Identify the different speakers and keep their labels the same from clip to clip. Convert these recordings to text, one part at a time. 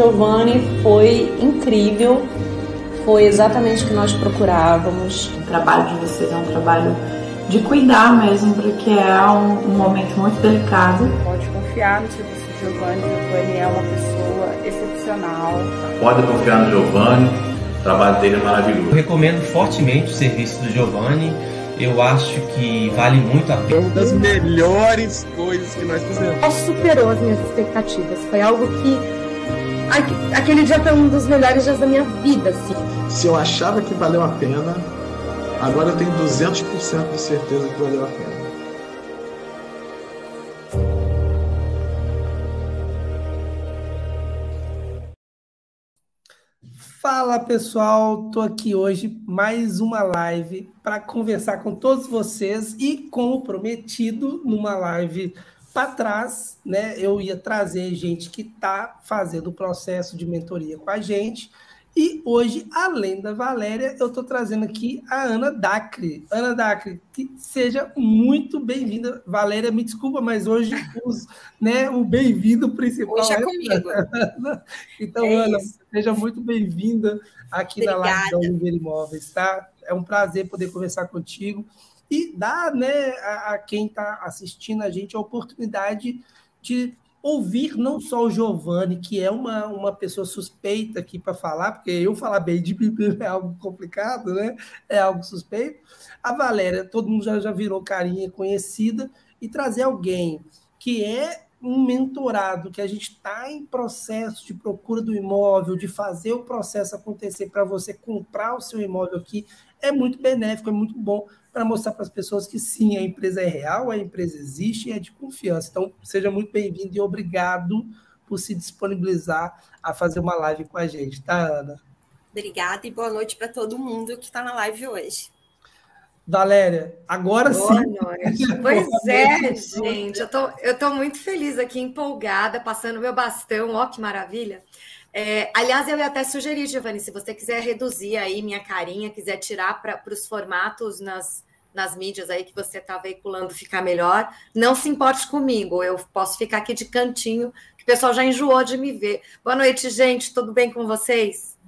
Speaker 1: Giovanni foi incrível, foi exatamente o que nós procurávamos.
Speaker 2: O trabalho de vocês é um trabalho de cuidar mesmo, porque é um, um momento muito delicado.
Speaker 3: Pode confiar no serviço de Giovanni, Giovanni é uma pessoa excepcional.
Speaker 4: Pode confiar no Giovanni, o trabalho dele é maravilhoso.
Speaker 5: Eu recomendo fortemente o serviço do Giovanni. Eu acho que vale muito a pena.
Speaker 6: Uma das melhores coisas que nós fizemos.
Speaker 7: Superou as minhas expectativas. Foi algo que aquele dia foi um dos melhores dias da minha vida, assim.
Speaker 6: Se eu achava que valeu a pena, agora eu tenho 200% de certeza que valeu a pena.
Speaker 8: Fala pessoal, tô aqui hoje mais uma live para conversar com todos vocês e como prometido numa live para trás, né, eu ia trazer gente que está fazendo o processo de mentoria com a gente. E hoje, além da Valéria, eu estou trazendo aqui a Ana Dacre. Ana Dacre, que seja muito bem-vinda. Valéria, me desculpa, mas hoje os, né, o bem-vindo principal
Speaker 9: hoje é, é comigo.
Speaker 8: então, é Ana, isso. seja muito bem-vinda aqui Obrigada. na live da Oliveira Imóveis, tá? É um prazer poder conversar contigo e dar né, a, a quem está assistindo a gente a oportunidade de ouvir não só o Giovanni, que é uma, uma pessoa suspeita aqui para falar, porque eu falar bem de Bíblia é algo complicado, né? É algo suspeito. A Valéria, todo mundo já, já virou carinha conhecida, e trazer alguém que é um mentorado, que a gente está em processo de procura do imóvel, de fazer o processo acontecer para você comprar o seu imóvel aqui, é muito benéfico, é muito bom para mostrar para as pessoas que sim, a empresa é real, a empresa existe e é de confiança. Então, seja muito bem-vindo e obrigado por se disponibilizar a fazer uma live com a gente, tá, Ana?
Speaker 9: Obrigada e boa noite para todo mundo que está na live hoje.
Speaker 8: Valéria, agora
Speaker 7: boa
Speaker 8: sim.
Speaker 7: Noite. Pois é, gente, eu tô, eu tô muito feliz aqui, empolgada, passando meu bastão, ó que maravilha. É, aliás, eu ia até sugerir, Giovanni, se você quiser reduzir aí minha carinha, quiser tirar para os formatos nas, nas mídias aí que você está veiculando ficar melhor, não se importe comigo, eu posso ficar aqui de cantinho, que o pessoal já enjoou de me ver. Boa noite, gente, tudo bem com vocês?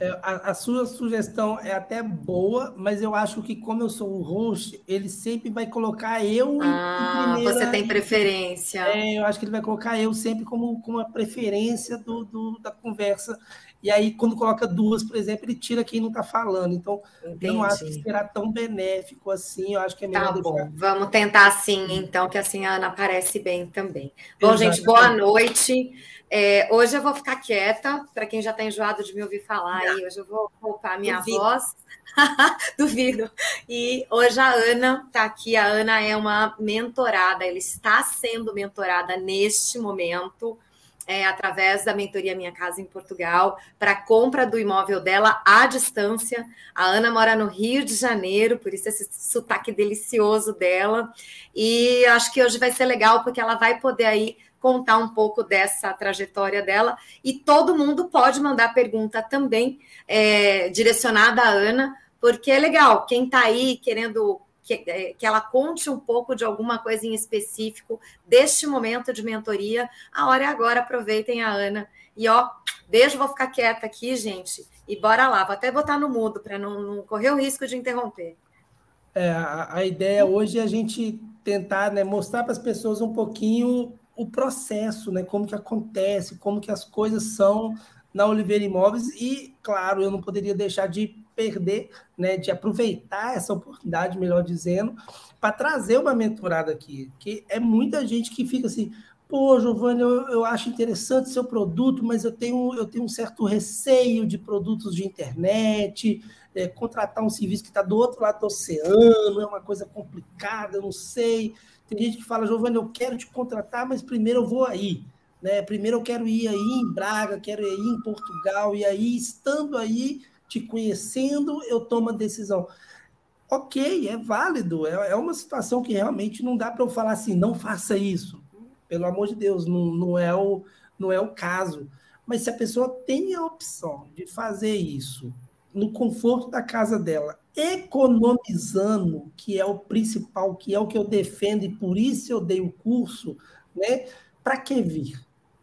Speaker 8: É, a, a, sua sugestão é até boa, mas eu acho que, como eu sou o host, ele sempre vai colocar eu.
Speaker 7: Ah, primeira, você tem preferência.
Speaker 8: É, eu acho que ele vai colocar eu sempre como, como a preferência do, do, da conversa. E aí, quando coloca duas, por exemplo, ele tira quem não está falando. Então, Entendi. não acho que será tão benéfico assim. Eu acho que é melhor.
Speaker 7: Tá bom, deixar... vamos tentar assim, então, que assim a Ana aparece bem também. Bom, Exatamente. gente, boa noite. É, hoje eu vou ficar quieta, para quem já está enjoado de me ouvir falar aí, hoje eu vou poupar minha Duvido. voz. Duvido. E hoje a Ana está aqui. A Ana é uma mentorada, ela está sendo mentorada neste momento. É, através da mentoria Minha Casa em Portugal, para a compra do imóvel dela à distância. A Ana mora no Rio de Janeiro, por isso esse sotaque delicioso dela. E acho que hoje vai ser legal, porque ela vai poder aí contar um pouco dessa trajetória dela. E todo mundo pode mandar pergunta também é, direcionada à Ana, porque é legal. Quem está aí querendo que, é, que, ela conte um pouco de alguma coisa em específico deste momento de mentoria, a hora é agora. Aproveitem a Ana. E ó, beijo, vou ficar quieta aqui, gente. E bora lá, vou até botar no mudo para não, não, correr o risco de interromper.
Speaker 8: É, a, a ideia hoje é a gente tentar né, mostrar para as pessoas um pouquinho o processo, né? Como que acontece, como que as coisas são na Oliveira Imóveis e, claro, eu não poderia deixar de perder, né, de aproveitar essa oportunidade, melhor dizendo, para trazer uma mentorada aqui, que é muita gente que fica assim, pô, Giovanni, eu, eu acho interessante seu produto, mas eu tenho, eu tenho um certo receio de produtos de internet, é, contratar um serviço que está do outro lado do oceano, é uma coisa complicada, eu não sei. Tem gente que fala, Giovanni, eu quero te contratar, mas primeiro eu vou aí. Né? Primeiro eu quero ir aí em Braga, quero ir em Portugal, e aí, estando aí, te conhecendo, eu tomo a decisão. Ok, é válido, é, é uma situação que realmente não dá para eu falar assim, não faça isso. Pelo amor de Deus, não, não, é o, não é o caso. Mas se a pessoa tem a opção de fazer isso no conforto da casa dela, economizando, que é o principal, que é o que eu defendo, e por isso eu dei o curso, né? Para que vir?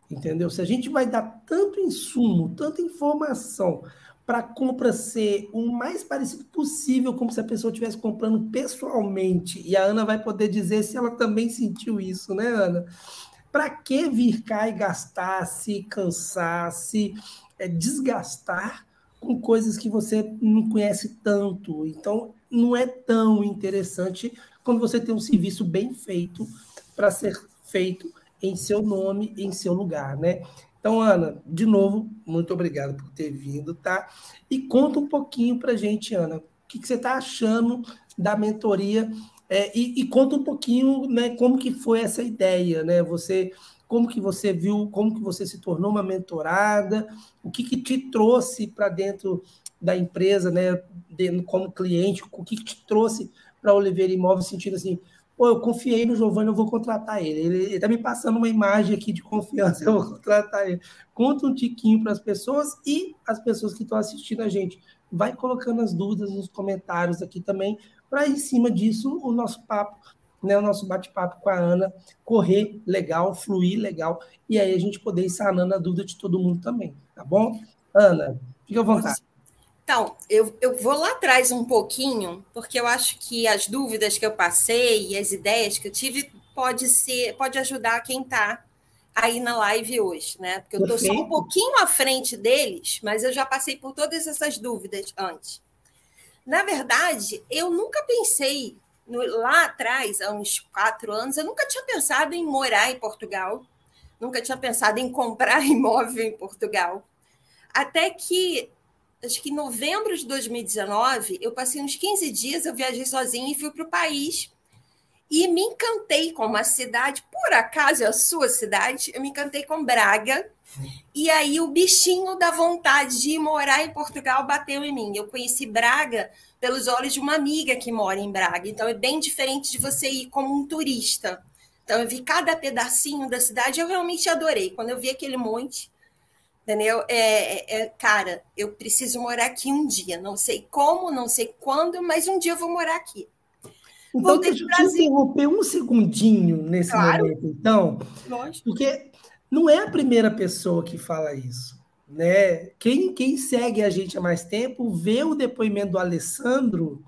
Speaker 8: Entendeu? Se a gente vai dar tanto insumo, tanta informação para a compra ser o mais parecido possível, como se a pessoa estivesse comprando pessoalmente, e a Ana vai poder dizer se ela também sentiu isso, né, Ana? Para que vir cá e gastar, se cansar, se é, desgastar com coisas que você não conhece tanto? Então, não é tão interessante quando você tem um serviço bem feito para ser feito em seu nome, em seu lugar, né? Então, Ana, de novo, muito obrigado por ter vindo, tá? E conta um pouquinho para gente, Ana, o que, que você está achando da mentoria é, e, e, conta um pouquinho, né, como que foi essa ideia, né? Você, como que você viu, como que você se tornou uma mentorada, o que que te trouxe para dentro da empresa, né, de, como cliente, o que que te trouxe para Oliveira Imóveis, sentindo assim, pô, eu confiei no Giovanni, eu vou contratar ele. Ele está me passando uma imagem aqui de confiança, eu vou contratar ele. Conta um tiquinho para as pessoas e as pessoas que estão assistindo a gente. Vai colocando as dúvidas nos comentários aqui também, para em cima disso o nosso papo, né, o nosso bate-papo com a Ana correr legal, fluir legal, e aí a gente poder ir sanando a dúvida de todo mundo também, tá bom? Ana, fica à vontade.
Speaker 9: Então, eu, eu vou lá atrás um pouquinho, porque eu acho que as dúvidas que eu passei e as ideias que eu tive pode ser, pode ajudar quem está aí na live hoje, né? Porque eu estou só um pouquinho à frente deles, mas eu já passei por todas essas dúvidas antes. Na verdade, eu nunca pensei no, lá atrás, há uns quatro anos, eu nunca tinha pensado em morar em Portugal, nunca tinha pensado em comprar imóvel em Portugal. Até que acho que em novembro de 2019, eu passei uns 15 dias, eu viajei sozinha e fui para o país. E me encantei com uma cidade, por acaso é a sua cidade, eu me encantei com Braga. E aí o bichinho da vontade de ir morar em Portugal bateu em mim. Eu conheci Braga pelos olhos de uma amiga que mora em Braga. Então é bem diferente de você ir como um turista. Então eu vi cada pedacinho da cidade, eu realmente adorei. Quando eu vi aquele monte, Entendeu? É, é, é, cara, eu preciso morar aqui um dia. Não sei como, não sei quando, mas um dia eu vou morar aqui.
Speaker 8: Então, Voltei deixa eu te interromper um segundinho nesse claro. momento, então. Lógico. Porque não é a primeira pessoa que fala isso. Né? Quem, quem segue a gente há mais tempo vê o depoimento do Alessandro,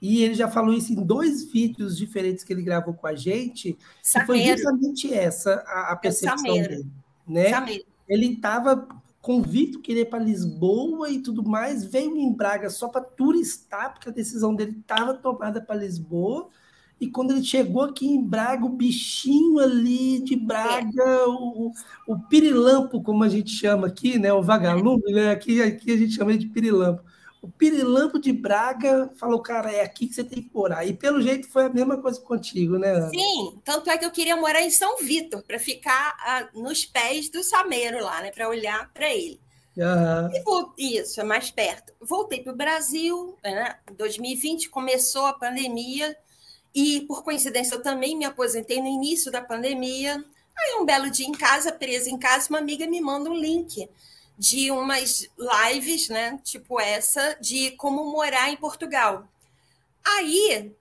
Speaker 8: e ele já falou isso em dois vídeos diferentes que ele gravou com a gente, foi justamente essa a, a percepção dele. Né? Ele estava convicto que ele ia para Lisboa e tudo mais, veio em Braga só para turistar, porque a decisão dele estava tomada para Lisboa. E quando ele chegou aqui em Braga, o bichinho ali de Braga, o, o pirilampo, como a gente chama aqui, né? O vagalume, né? Aqui, aqui a gente chama ele de pirilampo. O Pirilampo de Braga falou, cara, é aqui que você tem que morar. E pelo jeito foi a mesma coisa contigo, né? Ana?
Speaker 9: Sim, tanto é que eu queria morar em São Vitor, para ficar ah, nos pés do Sameiro lá, né? Para olhar para ele. Uhum. Isso, é mais perto. Voltei para o Brasil, né? Em 2020 começou a pandemia, e por coincidência eu também me aposentei no início da pandemia. Aí um belo dia em casa, presa em casa, uma amiga me manda um link de umas lives, né, tipo essa, de como morar em Portugal. Aí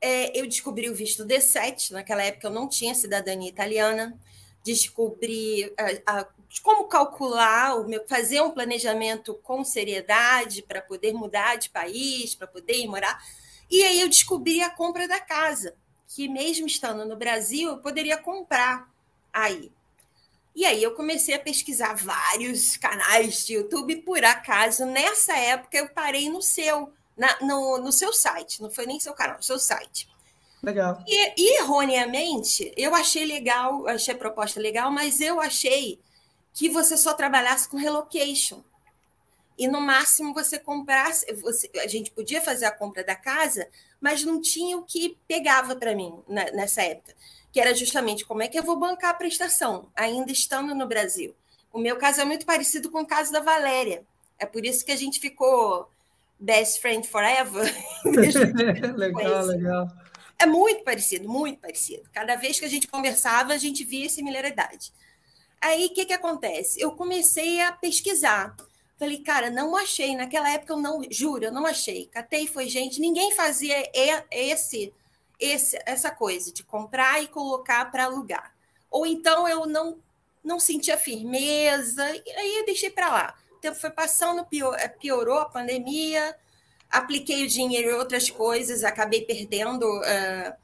Speaker 9: é, eu descobri o visto D7, naquela época eu não tinha cidadania italiana, descobri a, a, como calcular, o meu, fazer um planejamento com seriedade para poder mudar de país, para poder ir morar. E aí eu descobri a compra da casa, que mesmo estando no Brasil, eu poderia comprar aí. E aí eu comecei a pesquisar vários canais de YouTube, por acaso, nessa época eu parei no seu, na, no, no seu site, não foi nem seu canal, seu site.
Speaker 8: Legal.
Speaker 9: E, erroneamente, eu achei legal, achei a proposta legal, mas eu achei que você só trabalhasse com relocation. E no máximo você comprasse, você, a gente podia fazer a compra da casa, mas não tinha o que pegava para mim na, nessa época que era justamente como é que eu vou bancar a prestação, ainda estando no Brasil. O meu caso é muito parecido com o caso da Valéria. É por isso que a gente ficou best friend forever.
Speaker 8: legal, legal.
Speaker 9: É muito parecido, muito parecido. Cada vez que a gente conversava, a gente via similaridade. Aí, o que, que acontece? Eu comecei a pesquisar. Falei, cara, não achei. Naquela época, eu não, juro, eu não achei. Catei, foi gente, ninguém fazia esse, esse, essa coisa de comprar e colocar para alugar. Ou então eu não, não sentia firmeza, e aí eu deixei para lá. O tempo foi passando, piorou a pandemia, apliquei o dinheiro em outras coisas, acabei perdendo uh,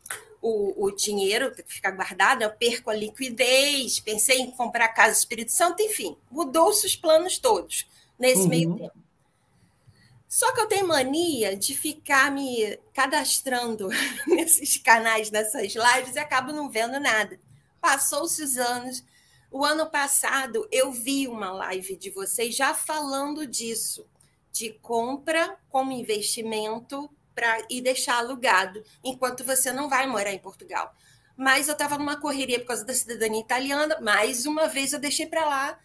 Speaker 9: o, o, dinheiro que fica guardado, eu perco a liquidez, pensei em comprar Casa Espírito Santo, enfim, mudou-se os planos todos nesse uhum. meio tempo. Só que eu tenho mania de ficar me cadastrando nesses canais, nessas lives, e acabo não vendo nada. Passou-se os anos. O ano passado eu vi uma live de vocês já falando disso de compra como investimento para e deixar alugado, enquanto você não vai morar em Portugal. Mas eu estava numa correria por causa da cidadania italiana, mais uma vez eu deixei para lá.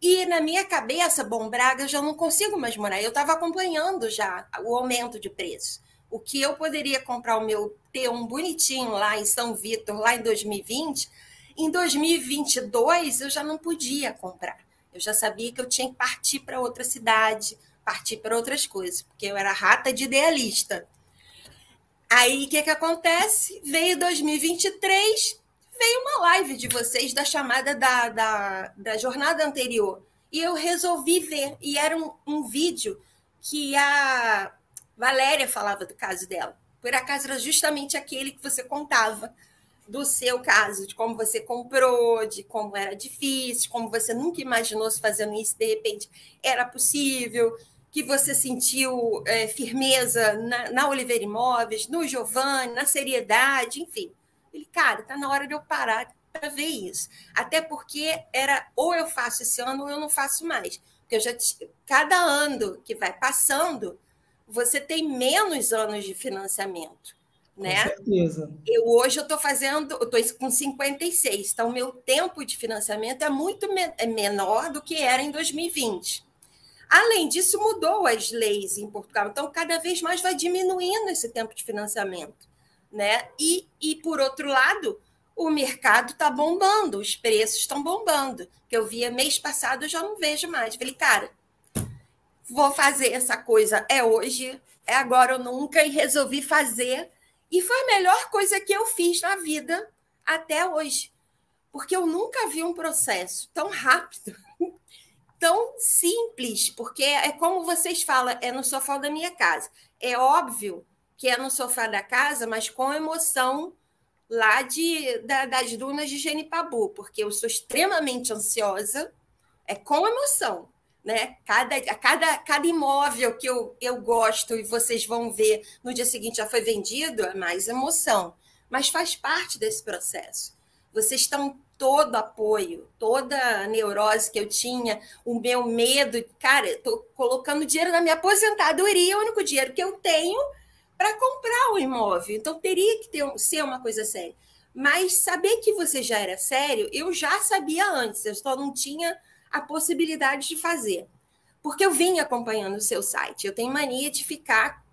Speaker 9: E na minha cabeça, Bom Braga, já não consigo mais morar. Eu estava acompanhando já o aumento de preço. O que eu poderia comprar o meu T1 bonitinho lá em São Vitor, lá em 2020, em 2022 eu já não podia comprar. Eu já sabia que eu tinha que partir para outra cidade, partir para outras coisas, porque eu era rata de idealista. Aí o que, que acontece? Veio 2023, veio uma live de vocês da chamada da, da, da jornada anterior. E eu resolvi ver. E era um, um vídeo que a Valéria falava do caso dela. Por acaso era justamente aquele que você contava do seu caso, de como você comprou, de como era difícil, como você nunca imaginou se fazendo isso, de repente era possível que você sentiu é, firmeza na, na Oliveira Imóveis, no Giovanni, na seriedade, enfim. Ele, cara, tá na hora de eu parar para ver isso. Até porque era ou eu faço esse ano ou eu não faço mais. Porque eu já cada ano que vai passando, você tem menos anos de financiamento. Né?
Speaker 8: Com certeza.
Speaker 9: Eu, hoje eu estou fazendo, eu estou com 56, então o meu tempo de financiamento é muito me, é menor do que era em 2020. Além disso, mudou as leis em Portugal, então cada vez mais vai diminuindo esse tempo de financiamento. Né? E, e por outro lado, o mercado está bombando, os preços estão bombando. Que eu via mês passado, eu já não vejo mais. Falei, cara, vou fazer essa coisa, é hoje, é agora ou nunca, e resolvi fazer. E foi a melhor coisa que eu fiz na vida até hoje. Porque eu nunca vi um processo tão rápido tão simples, porque é como vocês falam, é no sofá da minha casa. É óbvio que é no sofá da casa, mas com emoção lá de, da, das dunas de Genipabu, porque eu sou extremamente ansiosa, é com emoção. Né? Cada, cada, cada imóvel que eu, eu gosto e vocês vão ver no dia seguinte já foi vendido, é mais emoção. Mas faz parte desse processo. Vocês estão todo apoio, toda a neurose que eu tinha, o meu medo, cara, estou colocando dinheiro na minha aposentadoria, é o único dinheiro que eu tenho para comprar o imóvel. Então teria que ter, ser uma coisa séria. Mas saber que você já era sério, eu já sabia antes, eu só não tinha a possibilidade de fazer. Porque eu vim acompanhando o seu site. Eu tenho mania de ficar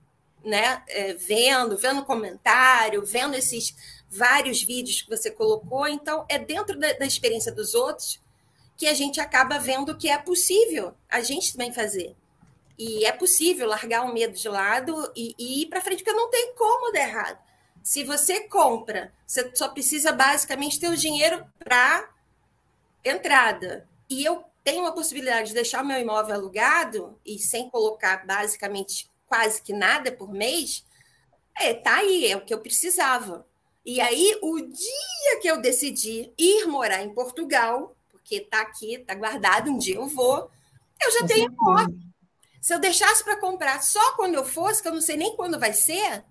Speaker 9: né, é, vendo, vendo comentário, vendo esses vários vídeos que você colocou. Então, é dentro da, da experiência dos outros que a gente acaba vendo que é possível a gente também fazer. E é possível largar o medo de lado e, e ir para frente, porque não tem como dar errado. Se você compra, você só precisa basicamente ter o dinheiro para entrada. E eu tenho a possibilidade de deixar o meu imóvel alugado e sem colocar basicamente quase que nada por mês, é, tá aí, é o que eu precisava. E aí, o dia que eu decidi ir morar em Portugal, porque tá aqui, tá guardado, um dia eu vou, eu já tenho imóvel. Se eu deixasse para comprar só quando eu fosse, que eu não sei nem quando vai ser,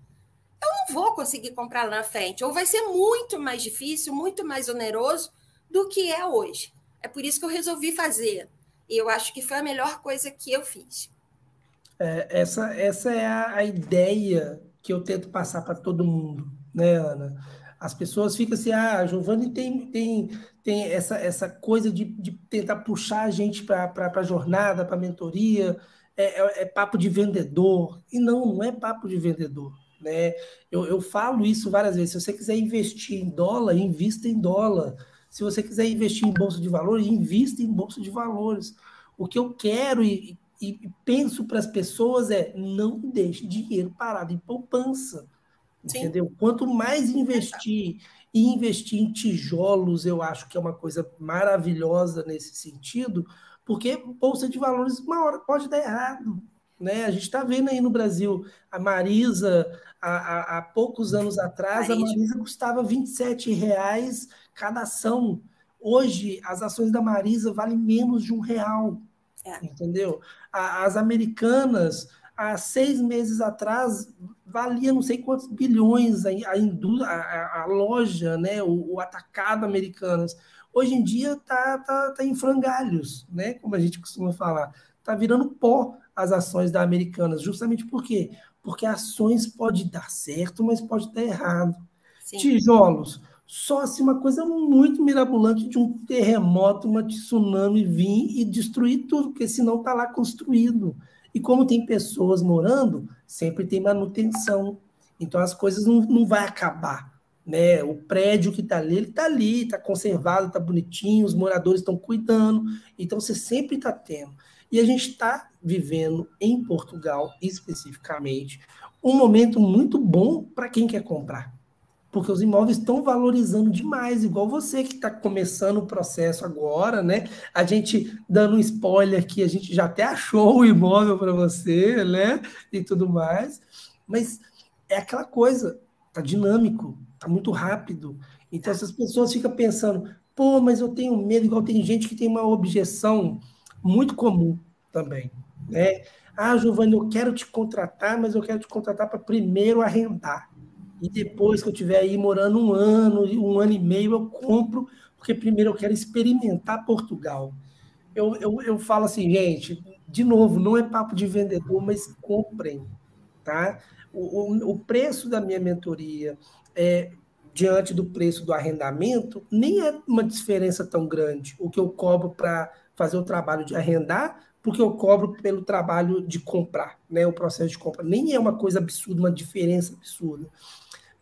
Speaker 9: eu não vou conseguir comprar lá na frente. Ou vai ser muito mais difícil, muito mais oneroso do que é hoje. É por isso que eu resolvi fazer. E eu acho que foi a melhor coisa que eu fiz.
Speaker 8: É, essa, essa é a, a ideia que eu tento passar para todo mundo né, Ana? As pessoas ficam assim, ah, a Giovanni tem, tem, tem essa, essa coisa de, de tentar puxar a gente para a jornada, para a mentoria, é, é, é, papo de vendedor. E não, não é papo de vendedor. Né? Eu, eu falo isso várias vezes. Se você quiser investir em dólar, invista em dólar. Se você quiser investir em bolsa de valores, invista em bolsa de valores. O que eu quero e, e penso para as pessoas é não deixe dinheiro parado em poupança. Sim. Entendeu? Quanto mais investir e investir em tijolos, eu acho que é uma coisa maravilhosa nesse sentido, porque bolsa de valores uma hora pode dar errado. Né? A gente está vendo aí no Brasil a Marisa, há, há poucos anos atrás, a Marisa custava 27 reais cada ação. Hoje, as ações da Marisa valem menos de um real. É. Entendeu? As americanas, há seis meses atrás, valia não sei quantos bilhões a, a, a, a loja, né? o, o atacado americanas hoje em dia está tá, tá em frangalhos, né? Como a gente costuma falar. Está virando pó as ações da Americanas, justamente por quê? Porque ações pode dar certo, mas pode dar errado. Sim. Tijolos, só se uma coisa muito mirabolante de um terremoto, uma tsunami vir e destruir tudo, porque senão está lá construído. E como tem pessoas morando, sempre tem manutenção. Então as coisas não, não vai acabar. Né? O prédio que está ali, ele está ali, está conservado, está bonitinho, os moradores estão cuidando, então você sempre está tendo. E a gente está vivendo em Portugal, especificamente, um momento muito bom para quem quer comprar. Porque os imóveis estão valorizando demais, igual você que está começando o processo agora, né? A gente dando um spoiler aqui, a gente já até achou o imóvel para você, né? E tudo mais. Mas é aquela coisa, tá dinâmico, Está muito rápido. Então, essas pessoas ficam pensando, pô, mas eu tenho medo, igual tem gente que tem uma objeção muito comum também. Né? Ah, Giovanni, eu quero te contratar, mas eu quero te contratar para primeiro arrendar. E depois que eu estiver aí morando um ano, um ano e meio, eu compro, porque primeiro eu quero experimentar Portugal. Eu, eu, eu falo assim, gente, de novo, não é papo de vendedor, mas comprem. Tá? O, o, o preço da minha mentoria, é, diante do preço do arrendamento, nem é uma diferença tão grande o que eu cobro para fazer o trabalho de arrendar, porque eu cobro pelo trabalho de comprar, né? O processo de compra. Nem é uma coisa absurda, uma diferença absurda.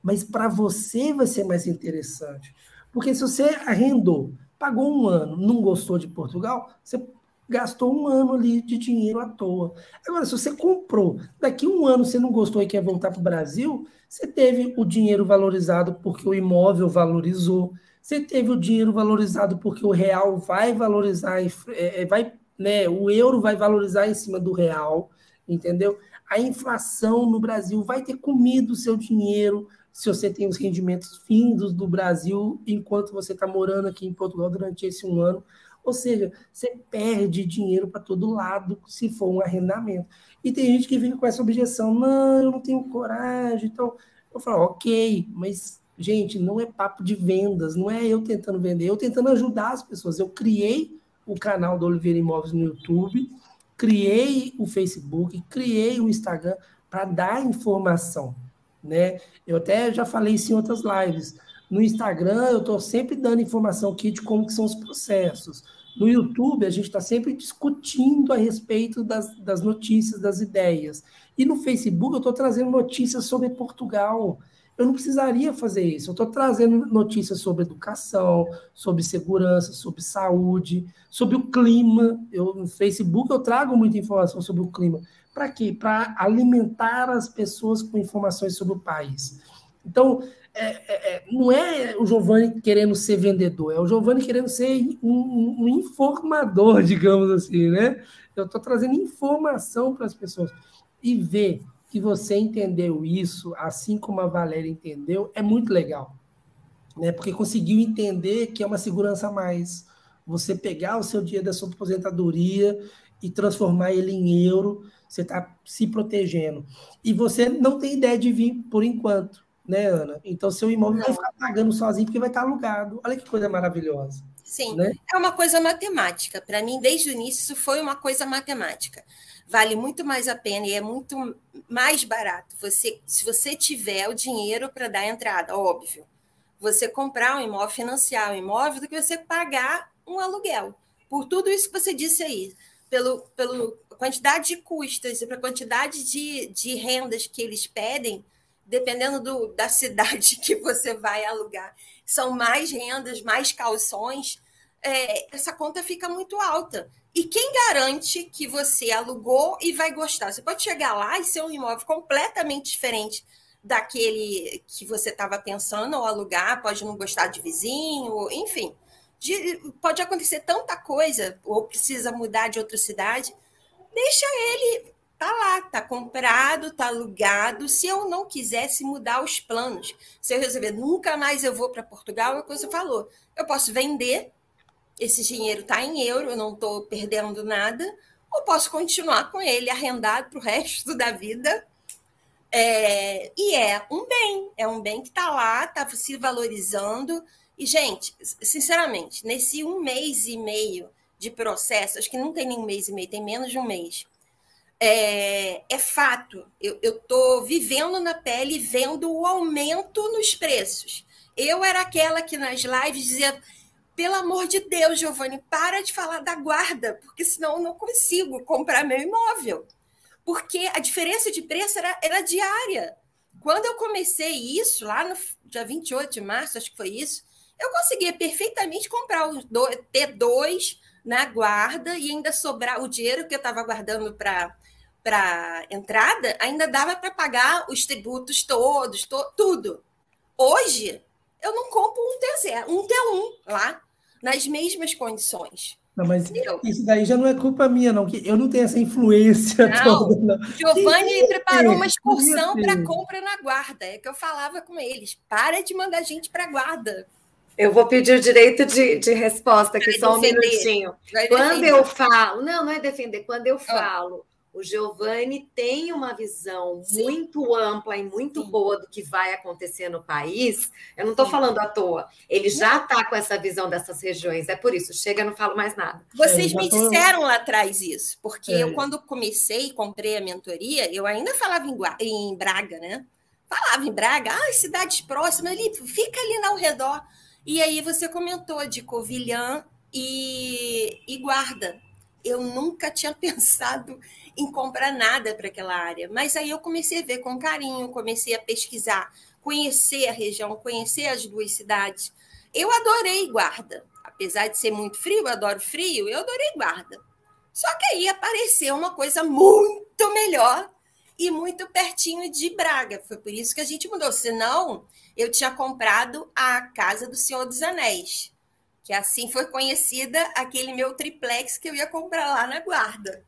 Speaker 8: Mas para você vai ser mais interessante. Porque se você arrendou, pagou um ano, não gostou de Portugal, você gastou um ano ali de dinheiro à toa. Agora, se você comprou, daqui um ano você não gostou e quer voltar para o Brasil, você teve o dinheiro valorizado porque o imóvel valorizou, você teve o dinheiro valorizado porque o real vai valorizar, é, é, vai, né, o euro vai valorizar em cima do real, entendeu? A inflação no Brasil vai ter comido o seu dinheiro se você tem os rendimentos vindos do Brasil enquanto você está morando aqui em Portugal durante esse um ano. Ou seja, você perde dinheiro para todo lado se for um arrendamento. E tem gente que vem com essa objeção: não, eu não tenho coragem. Então, eu falo: ok, mas, gente, não é papo de vendas, não é eu tentando vender, eu tentando ajudar as pessoas. Eu criei o canal do Oliveira Imóveis no YouTube, criei o Facebook, criei o Instagram para dar informação. Né? Eu até já falei isso em outras lives. No Instagram, eu estou sempre dando informação aqui de como que são os processos. No YouTube, a gente está sempre discutindo a respeito das, das notícias, das ideias. E no Facebook, eu estou trazendo notícias sobre Portugal. Eu não precisaria fazer isso. Eu estou trazendo notícias sobre educação, sobre segurança, sobre saúde, sobre o clima. Eu, no Facebook, eu trago muita informação sobre o clima. Para quê? Para alimentar as pessoas com informações sobre o país. Então, é, é, é, não é o Giovanni querendo ser vendedor, é o Giovanni querendo ser um, um informador, digamos assim, né? Eu estou trazendo informação para as pessoas. E ver que você entendeu isso, assim como a Valéria entendeu, é muito legal. Né? Porque conseguiu entender que é uma segurança a mais. Você pegar o seu dia da sua aposentadoria e transformar ele em euro, você está se protegendo. E você não tem ideia de vir por enquanto né, Ana? Então, seu imóvel Não. vai ficar pagando sozinho porque vai estar alugado. Olha que coisa maravilhosa.
Speaker 9: Sim, né? é uma coisa matemática. Para mim, desde o início, isso foi uma coisa matemática. Vale muito mais a pena e é muito mais barato. Você, se você tiver o dinheiro para dar entrada, óbvio. você comprar um imóvel, financiar um imóvel, do que você pagar um aluguel. Por tudo isso que você disse aí, pelo, pelo quantidade de custas e pela quantidade de, de rendas que eles pedem, dependendo do, da cidade que você vai alugar, são mais rendas, mais calções, é, essa conta fica muito alta. E quem garante que você alugou e vai gostar? Você pode chegar lá e ser um imóvel completamente diferente daquele que você estava pensando ou alugar, pode não gostar de vizinho, enfim. De, pode acontecer tanta coisa, ou precisa mudar de outra cidade. Deixa ele tá lá, tá comprado, tá alugado. Se eu não quisesse mudar os planos, se eu resolver nunca mais eu vou para Portugal, é o que você falou. Eu posso vender, esse dinheiro está em euro, eu não estou perdendo nada, ou posso continuar com ele arrendado para o resto da vida. É, e é um bem, é um bem que está lá, está se valorizando. E, gente, sinceramente, nesse um mês e meio de processo, acho que não tem nem um mês e meio, tem menos de um mês é, é fato. Eu estou vivendo na pele, vendo o aumento nos preços. Eu era aquela que nas lives dizia: pelo amor de Deus, Giovanni, para de falar da guarda, porque senão eu não consigo comprar meu imóvel. Porque a diferença de preço era, era diária. Quando eu comecei isso, lá no dia 28 de março, acho que foi isso, eu conseguia perfeitamente comprar o T2 na guarda e ainda sobrar o dinheiro que eu estava guardando para para entrada, ainda dava para pagar os tributos todos, to, tudo. Hoje, eu não compro um T0, um T1 lá, nas mesmas condições.
Speaker 8: Não, mas Entendeu? isso daí já não é culpa minha, não, que eu não tenho essa influência
Speaker 9: não, toda. Não. Giovanni preparou uma excursão para compra na guarda. É que eu falava com eles: para de mandar gente para guarda.
Speaker 7: Eu vou pedir o direito de, de resposta aqui, só um minutinho. Quando eu falo, não, não é defender, quando eu falo o Giovanni tem uma visão Sim. muito ampla e muito Sim. boa do que vai acontecer no país. Eu não estou falando à toa. Ele já está com essa visão dessas regiões. É por isso. Chega, não falo mais nada.
Speaker 9: Vocês é, me disseram lá atrás isso, porque é. eu, quando comecei e comprei a mentoria, eu ainda falava em, em Braga, né? Falava em Braga, ah, cidades próximas ali, fica ali ao redor. E aí você comentou de Covilhã e, e Guarda. Eu nunca tinha pensado em comprar nada para aquela área. Mas aí eu comecei a ver com carinho, comecei a pesquisar, conhecer a região, conhecer as duas cidades. Eu adorei Guarda. Apesar de ser muito frio, eu adoro frio, eu adorei Guarda. Só que aí apareceu uma coisa muito melhor e muito pertinho de Braga. Foi por isso que a gente mudou. Senão, eu tinha comprado a Casa do Senhor dos Anéis, que assim foi conhecida aquele meu triplex que eu ia comprar lá na Guarda.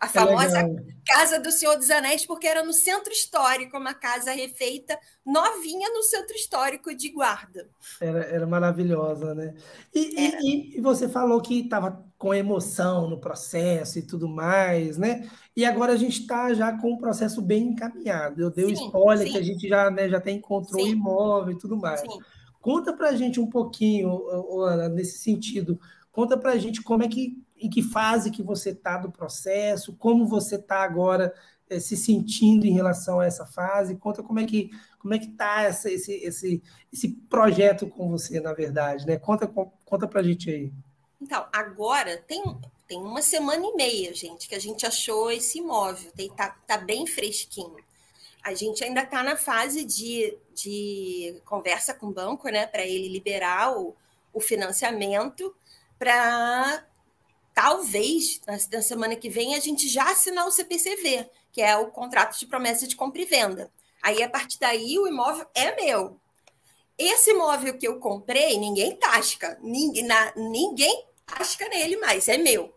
Speaker 9: A é famosa é Casa do Senhor dos Anéis, porque era no centro histórico, uma casa refeita, novinha no centro histórico de guarda.
Speaker 8: Era, era maravilhosa, né? E, e, e você falou que estava com emoção no processo e tudo mais, né? E agora a gente está já com um processo bem encaminhado. Eu dei o um spoiler sim. que a gente já, né, já tem encontrou o imóvel e tudo mais. Sim. Conta para a gente um pouquinho, Ana, nesse sentido. Conta para a gente como é que em que fase que você está do processo, como você está agora é, se sentindo em relação a essa fase, conta como é que como é que está esse, esse, esse projeto com você, na verdade, né? Conta, conta para a gente aí.
Speaker 9: Então, agora tem, tem uma semana e meia, gente, que a gente achou esse imóvel, tem, tá, tá bem fresquinho. A gente ainda está na fase de, de conversa com o banco, né, para ele liberar o, o financiamento para talvez na semana que vem a gente já assinar o CPCV, que é o contrato de promessa de compra e venda. Aí, a partir daí, o imóvel é meu. Esse imóvel que eu comprei, ninguém tasca, ninguém, na, ninguém tasca nele mais, é meu.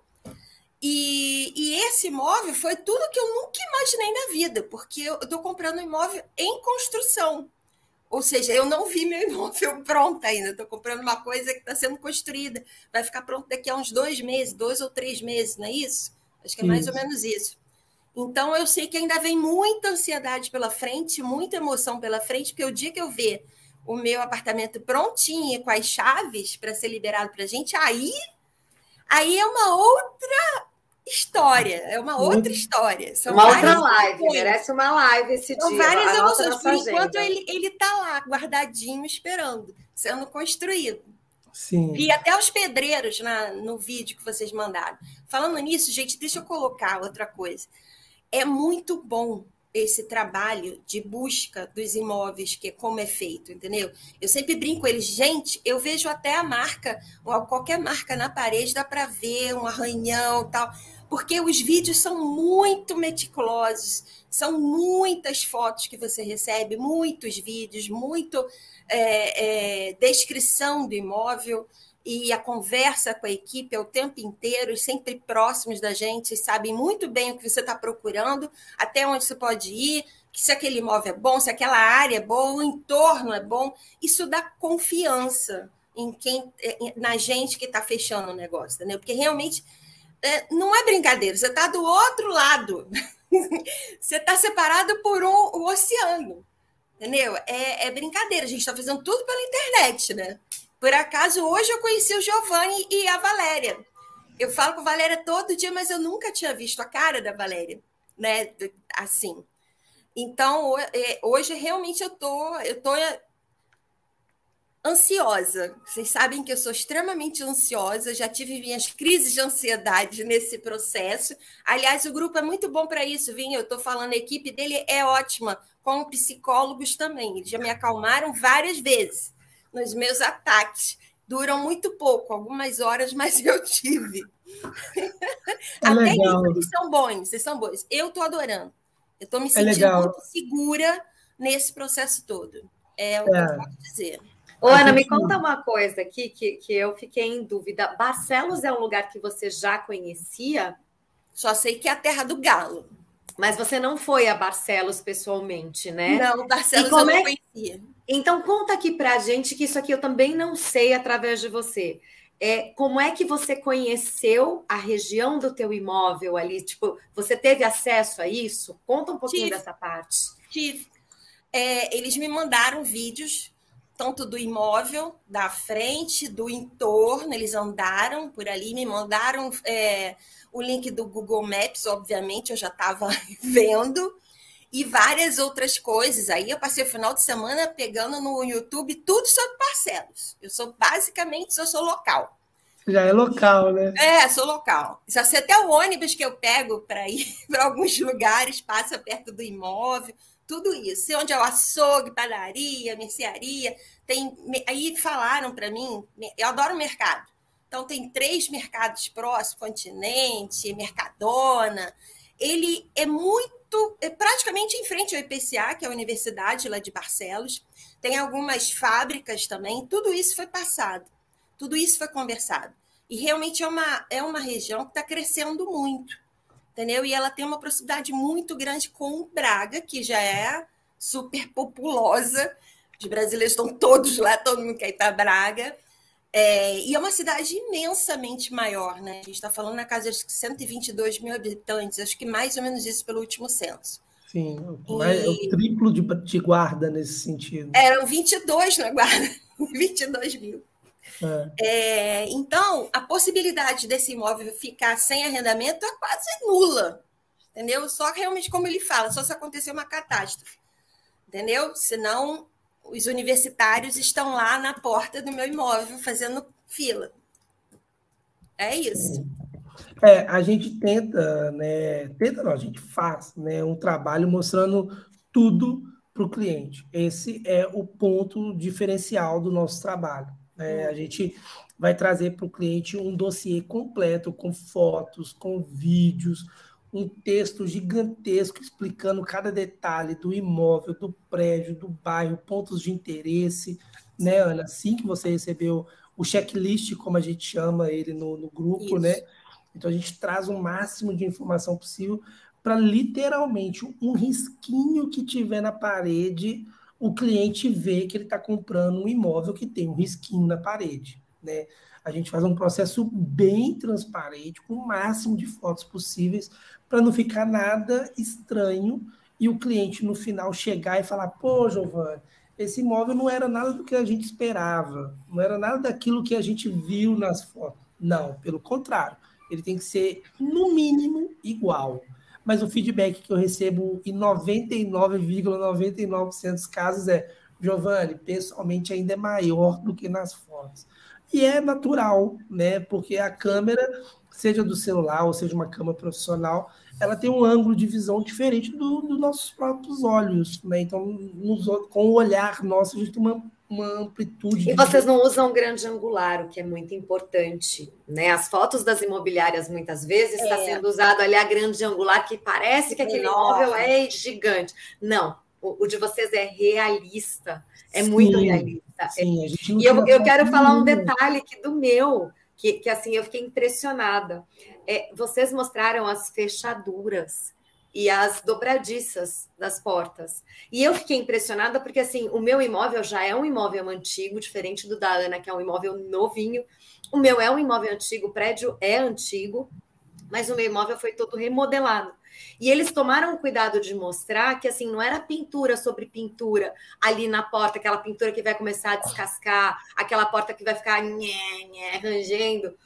Speaker 9: E, e, esse imóvel foi tudo que eu nunca imaginei na vida, porque eu estou comprando um imóvel em construção. Ou seja, eu não vi meu imóvel pronto ainda. Estou comprando uma coisa que está sendo construída. Vai ficar pronto daqui a uns dois meses, dois ou três meses, não é isso? Acho que é mais isso. ou menos isso. Então, eu sei que ainda vem muita ansiedade pela frente, muita emoção pela frente, porque o dia que eu ver o meu apartamento prontinho, com as chaves para ser liberado para a gente, aí, aí é uma outra história, é uma outra história.
Speaker 7: São uma outra live, emoções. merece uma live esse
Speaker 9: São
Speaker 7: dia.
Speaker 9: São várias emoções, por enquanto ele ele está lá guardadinho esperando, sendo construído.
Speaker 8: Sim.
Speaker 9: E até os pedreiros na, no vídeo que vocês mandaram. Falando nisso, gente, deixa eu colocar outra coisa. É muito bom esse trabalho de busca dos imóveis, que é como é feito, entendeu? Eu sempre brinco com eles, gente, eu vejo até a marca, qualquer marca na parede, dá para ver um arranhão tal, porque os vídeos são muito meticulosos, são muitas fotos que você recebe, muitos vídeos, muito é, é, descrição do imóvel e a conversa com a equipe é o tempo inteiro, sempre próximos da gente, sabem muito bem o que você está procurando, até onde você pode ir, se aquele imóvel é bom, se aquela área é boa, o entorno é bom. Isso dá confiança em quem, na gente que está fechando o negócio, entendeu? Porque realmente é, não é brincadeira, você está do outro lado, você está separado por um, um oceano, entendeu? É, é brincadeira, a gente está fazendo tudo pela internet, né? Por acaso, hoje eu conheci o Giovanni e a Valéria. Eu falo com a Valéria todo dia, mas eu nunca tinha visto a cara da Valéria, né? Assim. Então, é, hoje realmente eu tô, eu tô ansiosa. Vocês sabem que eu sou extremamente ansiosa, já tive minhas crises de ansiedade nesse processo. Aliás, o grupo é muito bom para isso, Vinha. Eu estou falando, a equipe dele é ótima, como psicólogos também. Eles já me acalmaram várias vezes nos meus ataques. Duram muito pouco, algumas horas, mas eu tive. É Até legal. isso, eles são bons, vocês são bons. Eu estou adorando. Eu estou me é sentindo é muito segura nesse processo todo. É o é. que eu posso dizer.
Speaker 7: Ô, Ana, me conta uma coisa aqui que, que eu fiquei em dúvida. Barcelos é um lugar que você já conhecia?
Speaker 9: Só sei que é a terra do galo.
Speaker 7: Mas você não foi a Barcelos pessoalmente, né?
Speaker 9: Não, Barcelos eu não é... conhecia.
Speaker 7: Então conta aqui pra gente que isso aqui eu também não sei através de você. É, como é que você conheceu a região do teu imóvel ali? Tipo, você teve acesso a isso? Conta um pouquinho tive, dessa parte.
Speaker 9: Tive. É, eles me mandaram vídeos tanto do imóvel, da frente, do entorno, eles andaram por ali, me mandaram é, o link do Google Maps, obviamente, eu já estava vendo, e várias outras coisas. Aí eu passei o final de semana pegando no YouTube tudo sobre parcelos. Eu sou basicamente, eu sou local.
Speaker 8: Já é local, né?
Speaker 9: É, sou local. Já sei até o ônibus que eu pego para ir para alguns lugares, passa perto do imóvel, tudo isso. Onde é o açougue, padaria, mercearia. Tem, aí falaram para mim, eu adoro mercado. Então, tem três mercados próximos, Continente, Mercadona. Ele é muito, é praticamente em frente ao IPCA, que é a universidade lá de Barcelos. Tem algumas fábricas também. Tudo isso foi passado. Tudo isso foi conversado. E realmente é uma, é uma região que está crescendo muito. Entendeu? E ela tem uma proximidade muito grande com Braga, que já é super populosa. Os brasileiros estão todos lá, todo mundo quer ir para Braga. É, e é uma cidade imensamente maior, né? A gente está falando na casa de 122 mil habitantes, acho que mais ou menos isso pelo último censo.
Speaker 8: Sim, e... é o triplo de, de, guarda nesse sentido.
Speaker 9: Eram 22 na guarda, 22 mil. É. É, então, a possibilidade desse imóvel ficar sem arrendamento é quase nula, entendeu? Só realmente, como ele fala, só se acontecer uma catástrofe, entendeu? Senão, os universitários estão lá na porta do meu imóvel fazendo fila. É isso.
Speaker 8: É, a gente tenta, né? Tenta não, a gente faz né, um trabalho mostrando tudo para o cliente. Esse é o ponto diferencial do nosso trabalho. Né? A gente vai trazer para o cliente um dossiê completo, com fotos, com vídeos, um texto gigantesco explicando cada detalhe do imóvel, do prédio, do bairro, pontos de interesse, né, Ana? Assim que você recebeu o checklist, como a gente chama ele no, no grupo, né? Isso. né? Então a gente traz o máximo de informação possível para literalmente um risquinho que tiver na parede, o cliente ver que ele está comprando um imóvel que tem um risquinho na parede, né? A gente faz um processo bem transparente, com o máximo de fotos possíveis, para não ficar nada estranho e o cliente no final chegar e falar: pô, Giovanni, esse imóvel não era nada do que a gente esperava, não era nada daquilo que a gente viu nas fotos. Não, pelo contrário, ele tem que ser, no mínimo, igual. Mas o feedback que eu recebo em 99,99% ,99 dos casos é Giovanni, pessoalmente ainda é maior do que nas fotos. E é natural, né? Porque a câmera, seja do celular ou seja uma câmera profissional, ela tem um ângulo de visão diferente dos do nossos próprios olhos, né? Então, nos, com o olhar nosso, a gente tem uma, uma amplitude.
Speaker 7: E vocês não usam grande angular, o que é muito importante, né? As fotos das imobiliárias, muitas vezes, está é. sendo usado ali a grande angular, que parece que aquele imóvel é gigante. Não, o, o de vocês é realista, é sim, muito realista. Sim, é, e eu, eu quero falar um detalhe aqui do meu, que, que assim eu fiquei impressionada. É, vocês mostraram as fechaduras e as dobradiças das portas. E eu fiquei impressionada porque assim, o meu imóvel já é um imóvel antigo, diferente do da Ana, que é um imóvel novinho. O meu é um imóvel antigo, o prédio é antigo, mas o meu imóvel foi todo remodelado. E eles tomaram cuidado de mostrar que assim não era pintura sobre pintura ali na porta, aquela pintura que vai começar a descascar, aquela porta que vai ficar nhé, nhé, rangendo.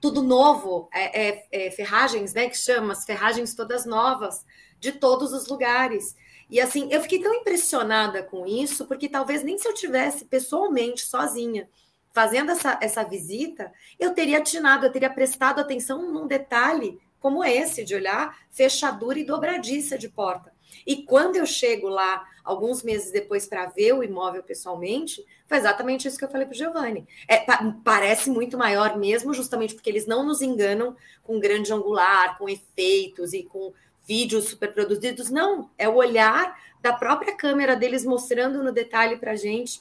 Speaker 7: Tudo novo, é, é, é, ferragens, né? Que chama, as ferragens todas novas, de todos os lugares. E assim, eu fiquei tão impressionada com isso, porque talvez nem se eu tivesse pessoalmente, sozinha, fazendo essa, essa visita, eu teria atinado, eu teria prestado atenção num detalhe como esse, de olhar fechadura e dobradiça de porta. E quando eu chego lá, alguns meses depois, para ver o imóvel pessoalmente, foi exatamente isso que eu falei para o Giovanni. É, pa parece muito maior mesmo, justamente porque eles não nos enganam com grande angular, com efeitos e com vídeos super produzidos. Não, é o olhar da própria câmera deles mostrando no detalhe para a gente.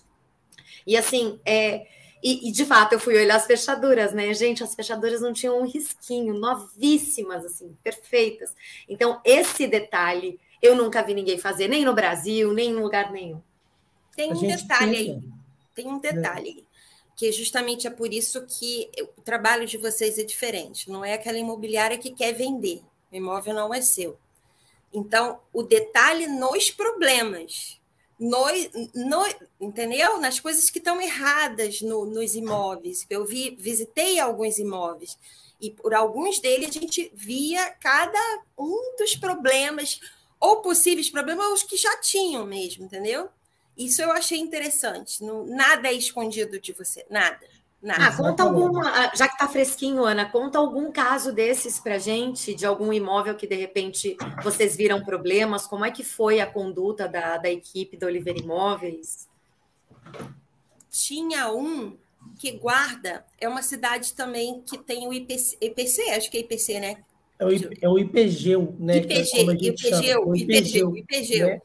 Speaker 7: E assim, é, e, e, de fato, eu fui olhar as fechaduras, né? Gente, as fechaduras não tinham um risquinho, novíssimas, assim, perfeitas. Então, esse detalhe eu nunca vi ninguém fazer, nem no Brasil, nem em lugar nenhum.
Speaker 9: Tem um detalhe aí, tem um detalhe aí, que justamente é por isso que o trabalho de vocês é diferente. Não é aquela imobiliária que quer vender, o imóvel não é seu. Então, o detalhe nos problemas no, no, entendeu? Nas coisas que estão erradas no, nos imóveis. Eu vi, visitei alguns imóveis e por alguns deles a gente via cada um dos problemas ou possíveis problemas ou os que já tinham mesmo, entendeu? Isso eu achei interessante. Não, nada é escondido de você, nada. Nada.
Speaker 7: Ah, conta alguma, ah, já que está fresquinho, Ana, conta algum caso desses para gente, de algum imóvel que de repente vocês viram problemas. Como é que foi a conduta da, da equipe da Oliveira Imóveis?
Speaker 9: Tinha um que guarda, é uma cidade também que tem o IPC, IPC acho que é IPC, né?
Speaker 8: É o, é o IPGEU, né?
Speaker 9: IPG, é IPGEU, IPGEU, IPGEU. Né?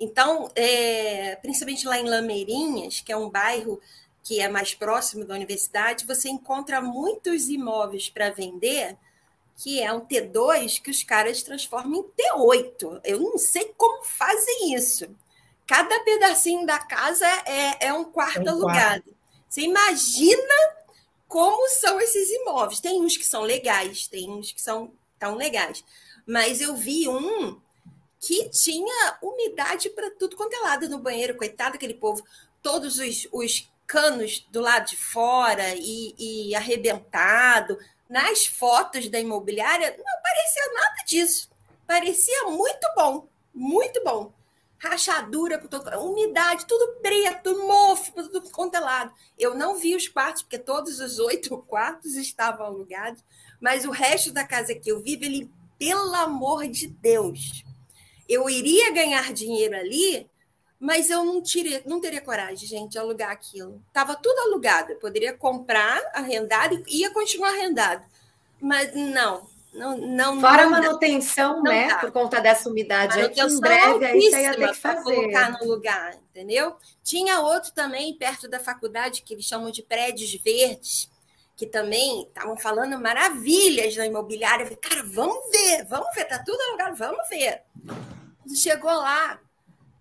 Speaker 9: Então, é, principalmente lá em Lameirinhas, que é um bairro que é mais próximo da universidade, você encontra muitos imóveis para vender que é um T2 que os caras transformam em T8. Eu não sei como fazem isso. Cada pedacinho da casa é, é um quarto é um alugado. Quarto. Você imagina como são esses imóveis. Tem uns que são legais, tem uns que são tão legais. Mas eu vi um que tinha umidade para tudo quanto é lado no banheiro, coitado aquele povo. Todos os, os canos do lado de fora e, e arrebentado. Nas fotos da imobiliária, não parecia nada disso. Parecia muito bom, muito bom. Rachadura, umidade, tudo preto, mofo, tudo contelado. É Eu não vi os quartos, porque todos os oito quartos estavam alugados, mas o resto da casa que eu vivo, ele, pelo amor de Deus, eu iria ganhar dinheiro ali mas eu não, tirei, não teria coragem, gente, de alugar aquilo. Estava tudo alugado. Eu poderia comprar, arrendado e ia continuar arrendado. Mas não, não, não.
Speaker 7: Fora a manutenção, não né? Dá. Por conta dessa umidade aqui em breve, aí você ia ter que fazer.
Speaker 9: colocar no lugar, entendeu? Tinha outro também perto da faculdade que eles chamam de prédios verdes, que também estavam falando maravilhas na imobiliária. Eu falei, cara, vamos ver, vamos ver, tá tudo alugado, vamos ver. Chegou lá,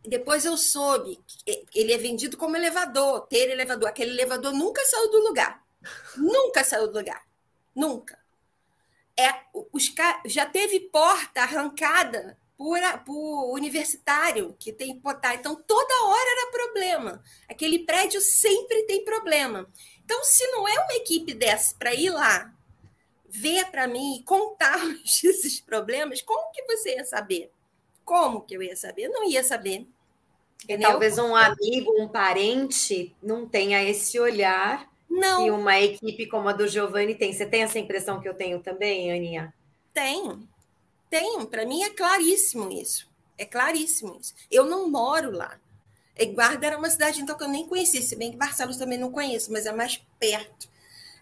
Speaker 9: depois eu soube que ele é vendido como elevador, ter elevador. Aquele elevador nunca saiu do lugar. nunca saiu do lugar. Nunca. É, os, já teve porta arrancada por, por universitário que tem botar. Então, toda hora era problema. Aquele prédio sempre tem problema. Então, se não é uma equipe dessa para ir lá ver para mim e contar esses problemas, como que você ia saber? Como que eu ia saber? Eu não ia saber.
Speaker 7: E talvez um amigo, um parente não tenha esse olhar
Speaker 9: não.
Speaker 7: que uma equipe como a do Giovanni tem. Você tem essa impressão que eu tenho também, Aninha?
Speaker 9: Tenho. Tenho. Para mim é claríssimo isso. É claríssimo isso. Eu não moro lá. E Guarda era uma cidade então que eu nem conhecia, se bem que Barcelos também não conheço, mas é mais perto.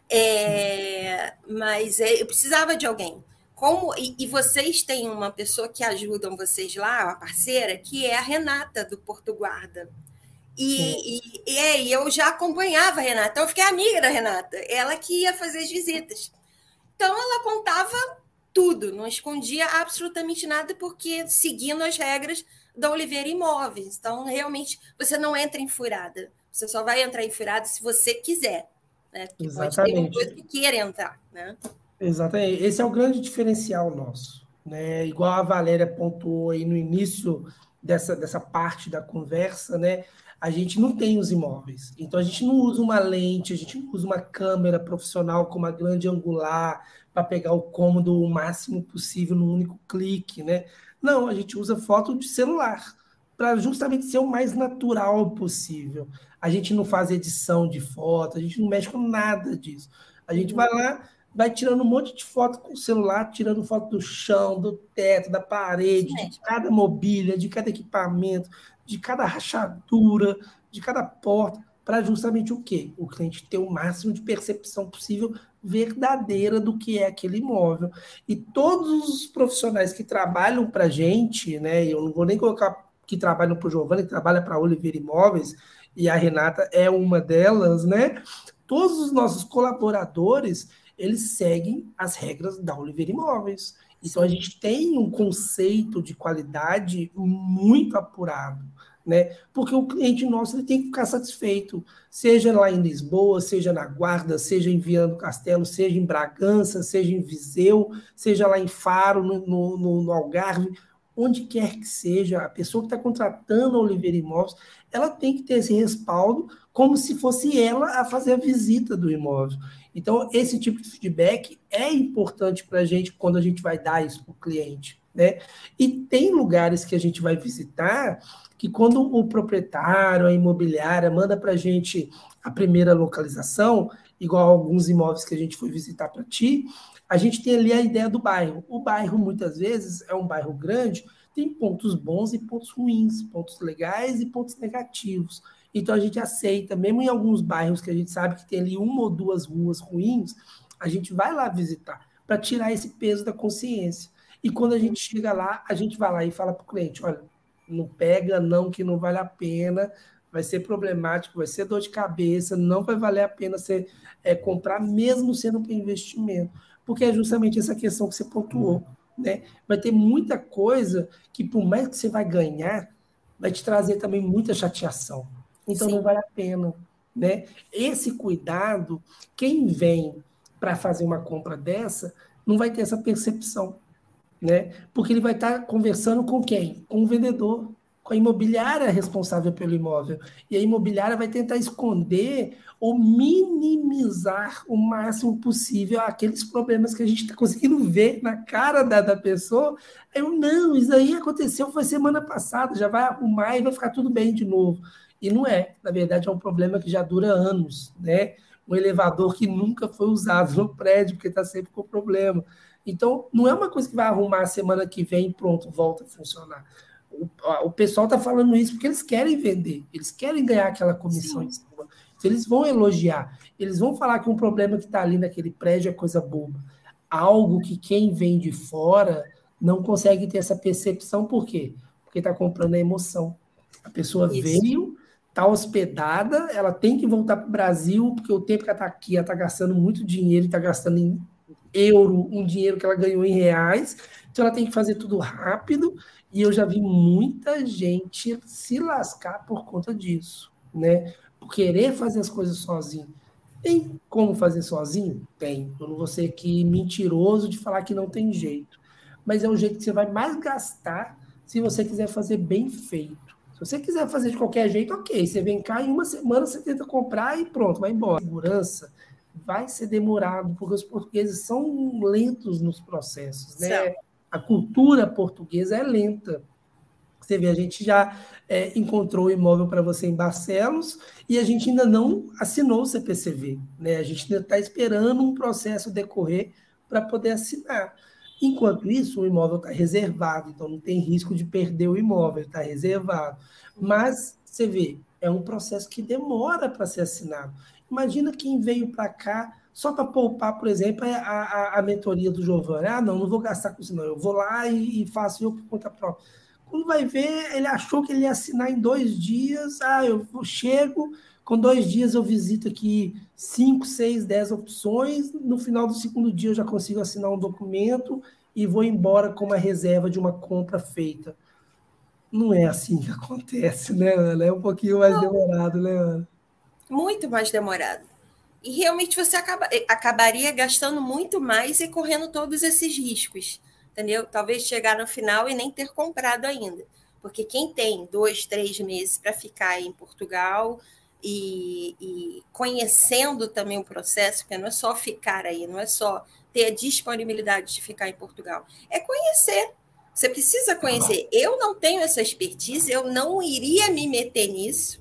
Speaker 9: É, mas é, eu precisava de alguém. Como e, e, vocês têm uma pessoa que ajudam vocês lá, uma parceira, que é a Renata do Porto Guarda. E, e, é, e, eu já acompanhava a Renata, então eu fiquei amiga da Renata, ela que ia fazer as visitas. Então ela contava tudo, não escondia absolutamente nada, porque seguindo as regras da Oliveira Imóveis. Então, realmente, você não entra em furada. Você só vai entrar em furada se você quiser. Né? Porque
Speaker 8: Exatamente.
Speaker 9: pode ter que queira entrar. Né?
Speaker 8: Exatamente. Esse é o grande diferencial nosso. Né? Igual a Valéria pontuou aí no início dessa, dessa parte da conversa, né? a gente não tem os imóveis. Então a gente não usa uma lente, a gente não usa uma câmera profissional com uma grande angular para pegar o cômodo o máximo possível num único clique, né? Não, a gente usa foto de celular para justamente ser o mais natural possível. A gente não faz edição de foto, a gente não mexe com nada disso. A gente vai lá, vai tirando um monte de foto com o celular, tirando foto do chão, do teto, da parede, de cada mobília, de cada equipamento, de cada rachadura, de cada porta, para justamente o quê? O cliente ter o máximo de percepção possível verdadeira do que é aquele imóvel. E todos os profissionais que trabalham para a gente, né, eu não vou nem colocar que trabalham para o Giovanni, que trabalha para a Oliveira Imóveis, e a Renata é uma delas, né? Todos os nossos colaboradores, eles seguem as regras da Oliveira Imóveis. Então, a gente tem um conceito de qualidade muito apurado né? Porque o cliente nosso ele tem que ficar satisfeito, seja lá em Lisboa, seja na Guarda, seja em Viana do Castelo, seja em Bragança, seja em Viseu, seja lá em Faro, no, no, no Algarve, onde quer que seja, a pessoa que está contratando a Oliveira Imóveis, ela tem que ter esse respaldo como se fosse ela a fazer a visita do imóvel. Então, esse tipo de feedback é importante para a gente quando a gente vai dar isso para o cliente. Né? E tem lugares que a gente vai visitar que quando o proprietário, a imobiliária, manda para a gente a primeira localização, igual alguns imóveis que a gente foi visitar para ti, a gente tem ali a ideia do bairro. O bairro, muitas vezes, é um bairro grande, tem pontos bons e pontos ruins, pontos legais e pontos negativos. Então a gente aceita, mesmo em alguns bairros que a gente sabe que tem ali uma ou duas ruas ruins, a gente vai lá visitar para tirar esse peso da consciência. E quando a gente chega lá, a gente vai lá e fala para o cliente: olha, não pega não que não vale a pena, vai ser problemático, vai ser dor de cabeça, não vai valer a pena você é, comprar, mesmo sendo para investimento, porque é justamente essa questão que você pontuou. Né? Vai ter muita coisa que, por mais que você vai ganhar, vai te trazer também muita chateação. Então Sim. não vale a pena. Né? Esse cuidado, quem vem para fazer uma compra dessa, não vai ter essa percepção né? Porque ele vai estar conversando com quem? Com o vendedor, com a imobiliária responsável pelo imóvel. E a imobiliária vai tentar esconder ou minimizar o máximo possível aqueles problemas que a gente está conseguindo ver na cara da, da pessoa. Eu, não, isso aí aconteceu, foi semana passada, já vai arrumar e vai ficar tudo bem de novo. E não é, na verdade é um problema que já dura anos, né? Um elevador que nunca foi usado no prédio, porque está sempre com problema. Então, não é uma coisa que vai arrumar a semana que vem e pronto, volta a funcionar. O, o pessoal está falando isso porque eles querem vender, eles querem ganhar aquela comissão em cima. Então, eles vão elogiar, eles vão falar que um problema que está ali naquele prédio é coisa boba. Algo que quem vem de fora não consegue ter essa percepção, por quê? Porque está comprando a emoção. A pessoa isso. veio, está hospedada, ela tem que voltar para o Brasil, porque o tempo que ela está aqui, ela está gastando muito dinheiro, está gastando em euro, um dinheiro que ela ganhou em reais, então ela tem que fazer tudo rápido, e eu já vi muita gente se lascar por conta disso, né? Por querer fazer as coisas sozinho. Tem como fazer sozinho? Tem. Eu não vou ser aqui mentiroso de falar que não tem jeito. Mas é o jeito que você vai mais gastar se você quiser fazer bem feito. Se você quiser fazer de qualquer jeito, ok. Você vem cá, em uma semana você tenta comprar e pronto, vai embora. Segurança vai ser demorado, porque os portugueses são lentos nos processos, né? A cultura portuguesa é lenta. Você vê, a gente já é, encontrou o imóvel para você em Barcelos e a gente ainda não assinou o CPCV, né? A gente ainda está esperando um processo decorrer para poder assinar. Enquanto isso, o imóvel está reservado, então não tem risco de perder o imóvel, está reservado. Mas você vê, é um processo que demora para ser assinado. Imagina quem veio para cá só para poupar, por exemplo, a, a, a, mentoria do Giovanni. Ah, não, não vou gastar com isso, não. Eu vou lá e, e faço eu por conta própria. Quando vai ver, ele achou que ele ia assinar em dois dias. Ah, eu chego, com dois dias eu visito aqui cinco, seis, dez opções. No final do segundo dia eu já consigo assinar um documento e vou embora com uma reserva de uma compra feita. Não é assim que acontece, né, Ana? É um pouquinho mais não. demorado, né, Ana?
Speaker 9: Muito mais demorado. E realmente você acaba, eh, acabaria gastando muito mais e correndo todos esses riscos, entendeu? Talvez chegar no final e nem ter comprado ainda. Porque quem tem dois, três meses para ficar em Portugal e, e, conhecendo também o processo, porque não é só ficar aí, não é só ter a disponibilidade de ficar em Portugal, é conhecer. Você precisa conhecer. Eu não tenho essa expertise, eu não iria me meter nisso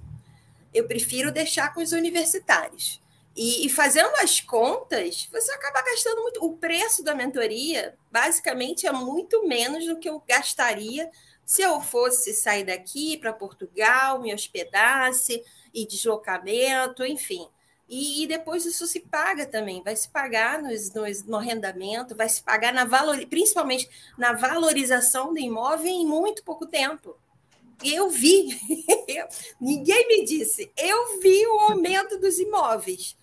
Speaker 9: eu prefiro deixar com os universitários. E, e, fazendo as contas, você acaba gastando muito. O preço da mentoria, basicamente, é muito menos do que eu gastaria se eu fosse sair daqui para Portugal, me hospedasse, e deslocamento, enfim. E, e, depois isso se paga também, vai se pagar nos, nos, no arrendamento, vai se pagar na valor, principalmente na valorização do imóvel em muito pouco tempo eu vi, ninguém me disse, eu vi o aumento dos imóveis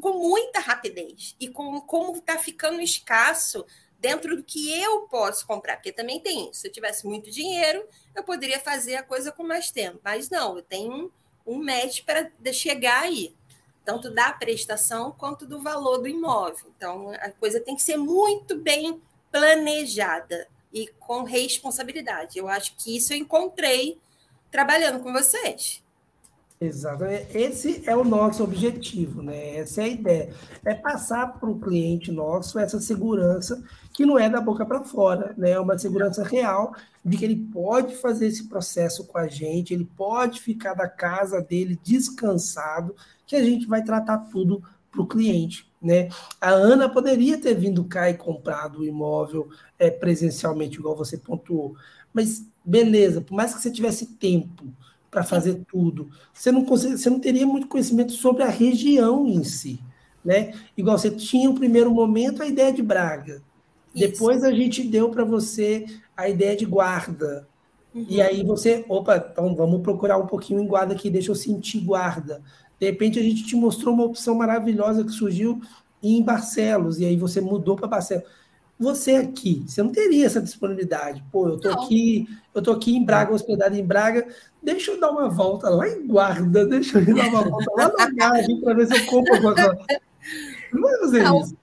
Speaker 9: com muita rapidez e com como está ficando escasso dentro do que eu posso comprar, porque também tem isso. Se eu tivesse muito dinheiro, eu poderia fazer a coisa com mais tempo, mas não, eu tenho um, um match para chegar aí, tanto da prestação quanto do valor do imóvel. Então, a coisa tem que ser muito bem planejada e com responsabilidade. Eu acho que isso eu encontrei trabalhando com vocês.
Speaker 8: Exato. Esse é o nosso objetivo, né? Essa é a ideia. É passar para o cliente nosso essa segurança que não é da boca para fora, né? É uma segurança real de que ele pode fazer esse processo com a gente, ele pode ficar da casa dele descansado, que a gente vai tratar tudo para o cliente. Né? A Ana poderia ter vindo cá e comprado o imóvel é, presencialmente, igual você pontuou, mas beleza, por mais que você tivesse tempo para fazer tudo, você não, consegue, você não teria muito conhecimento sobre a região em si. Né? Igual você tinha o primeiro momento a ideia de Braga. Isso. Depois a gente deu para você a ideia de guarda. Uhum. E aí você, opa, então vamos procurar um pouquinho em guarda aqui, deixa eu sentir guarda. De repente a gente te mostrou uma opção maravilhosa que surgiu em Barcelos, e aí você mudou para Barcelos. Você aqui, você não teria essa disponibilidade. Pô, eu tô não. aqui, eu tô aqui em Braga, hospedado em Braga, deixa eu dar uma volta lá em Guarda, deixa eu dar uma volta lá na Gávea para ver se eu compro alguma coisa. Não vai fazer não. isso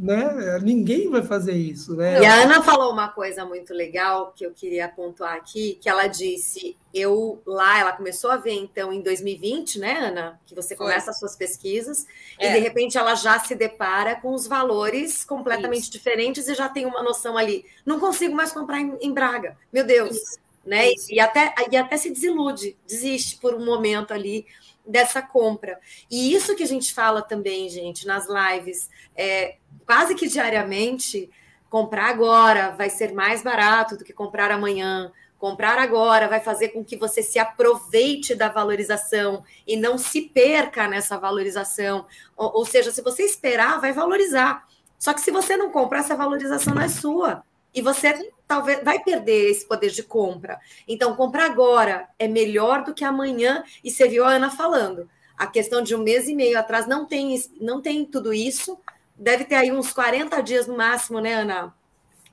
Speaker 8: né? Ninguém vai fazer isso, né?
Speaker 7: E a Ana falou uma coisa muito legal que eu queria pontuar aqui, que ela disse, eu lá, ela começou a ver então em 2020, né, Ana, que você começa Foi. as suas pesquisas é. e de repente ela já se depara com os valores completamente isso. diferentes e já tem uma noção ali, não consigo mais comprar em, em Braga, meu Deus, isso. né? Isso. E até e até se desilude, desiste por um momento ali dessa compra. E isso que a gente fala também, gente, nas lives, é, quase que diariamente, comprar agora vai ser mais barato do que comprar amanhã. Comprar agora vai fazer com que você se aproveite da valorização e não se perca nessa valorização. Ou, ou seja, se você esperar, vai valorizar. Só que se você não comprar, essa valorização não é sua. E você talvez vai perder esse poder de compra. Então, comprar agora é melhor do que amanhã. E você viu a Ana falando. A questão de um mês e meio atrás não tem, não tem tudo isso. Deve ter aí uns 40 dias no máximo, né, Ana?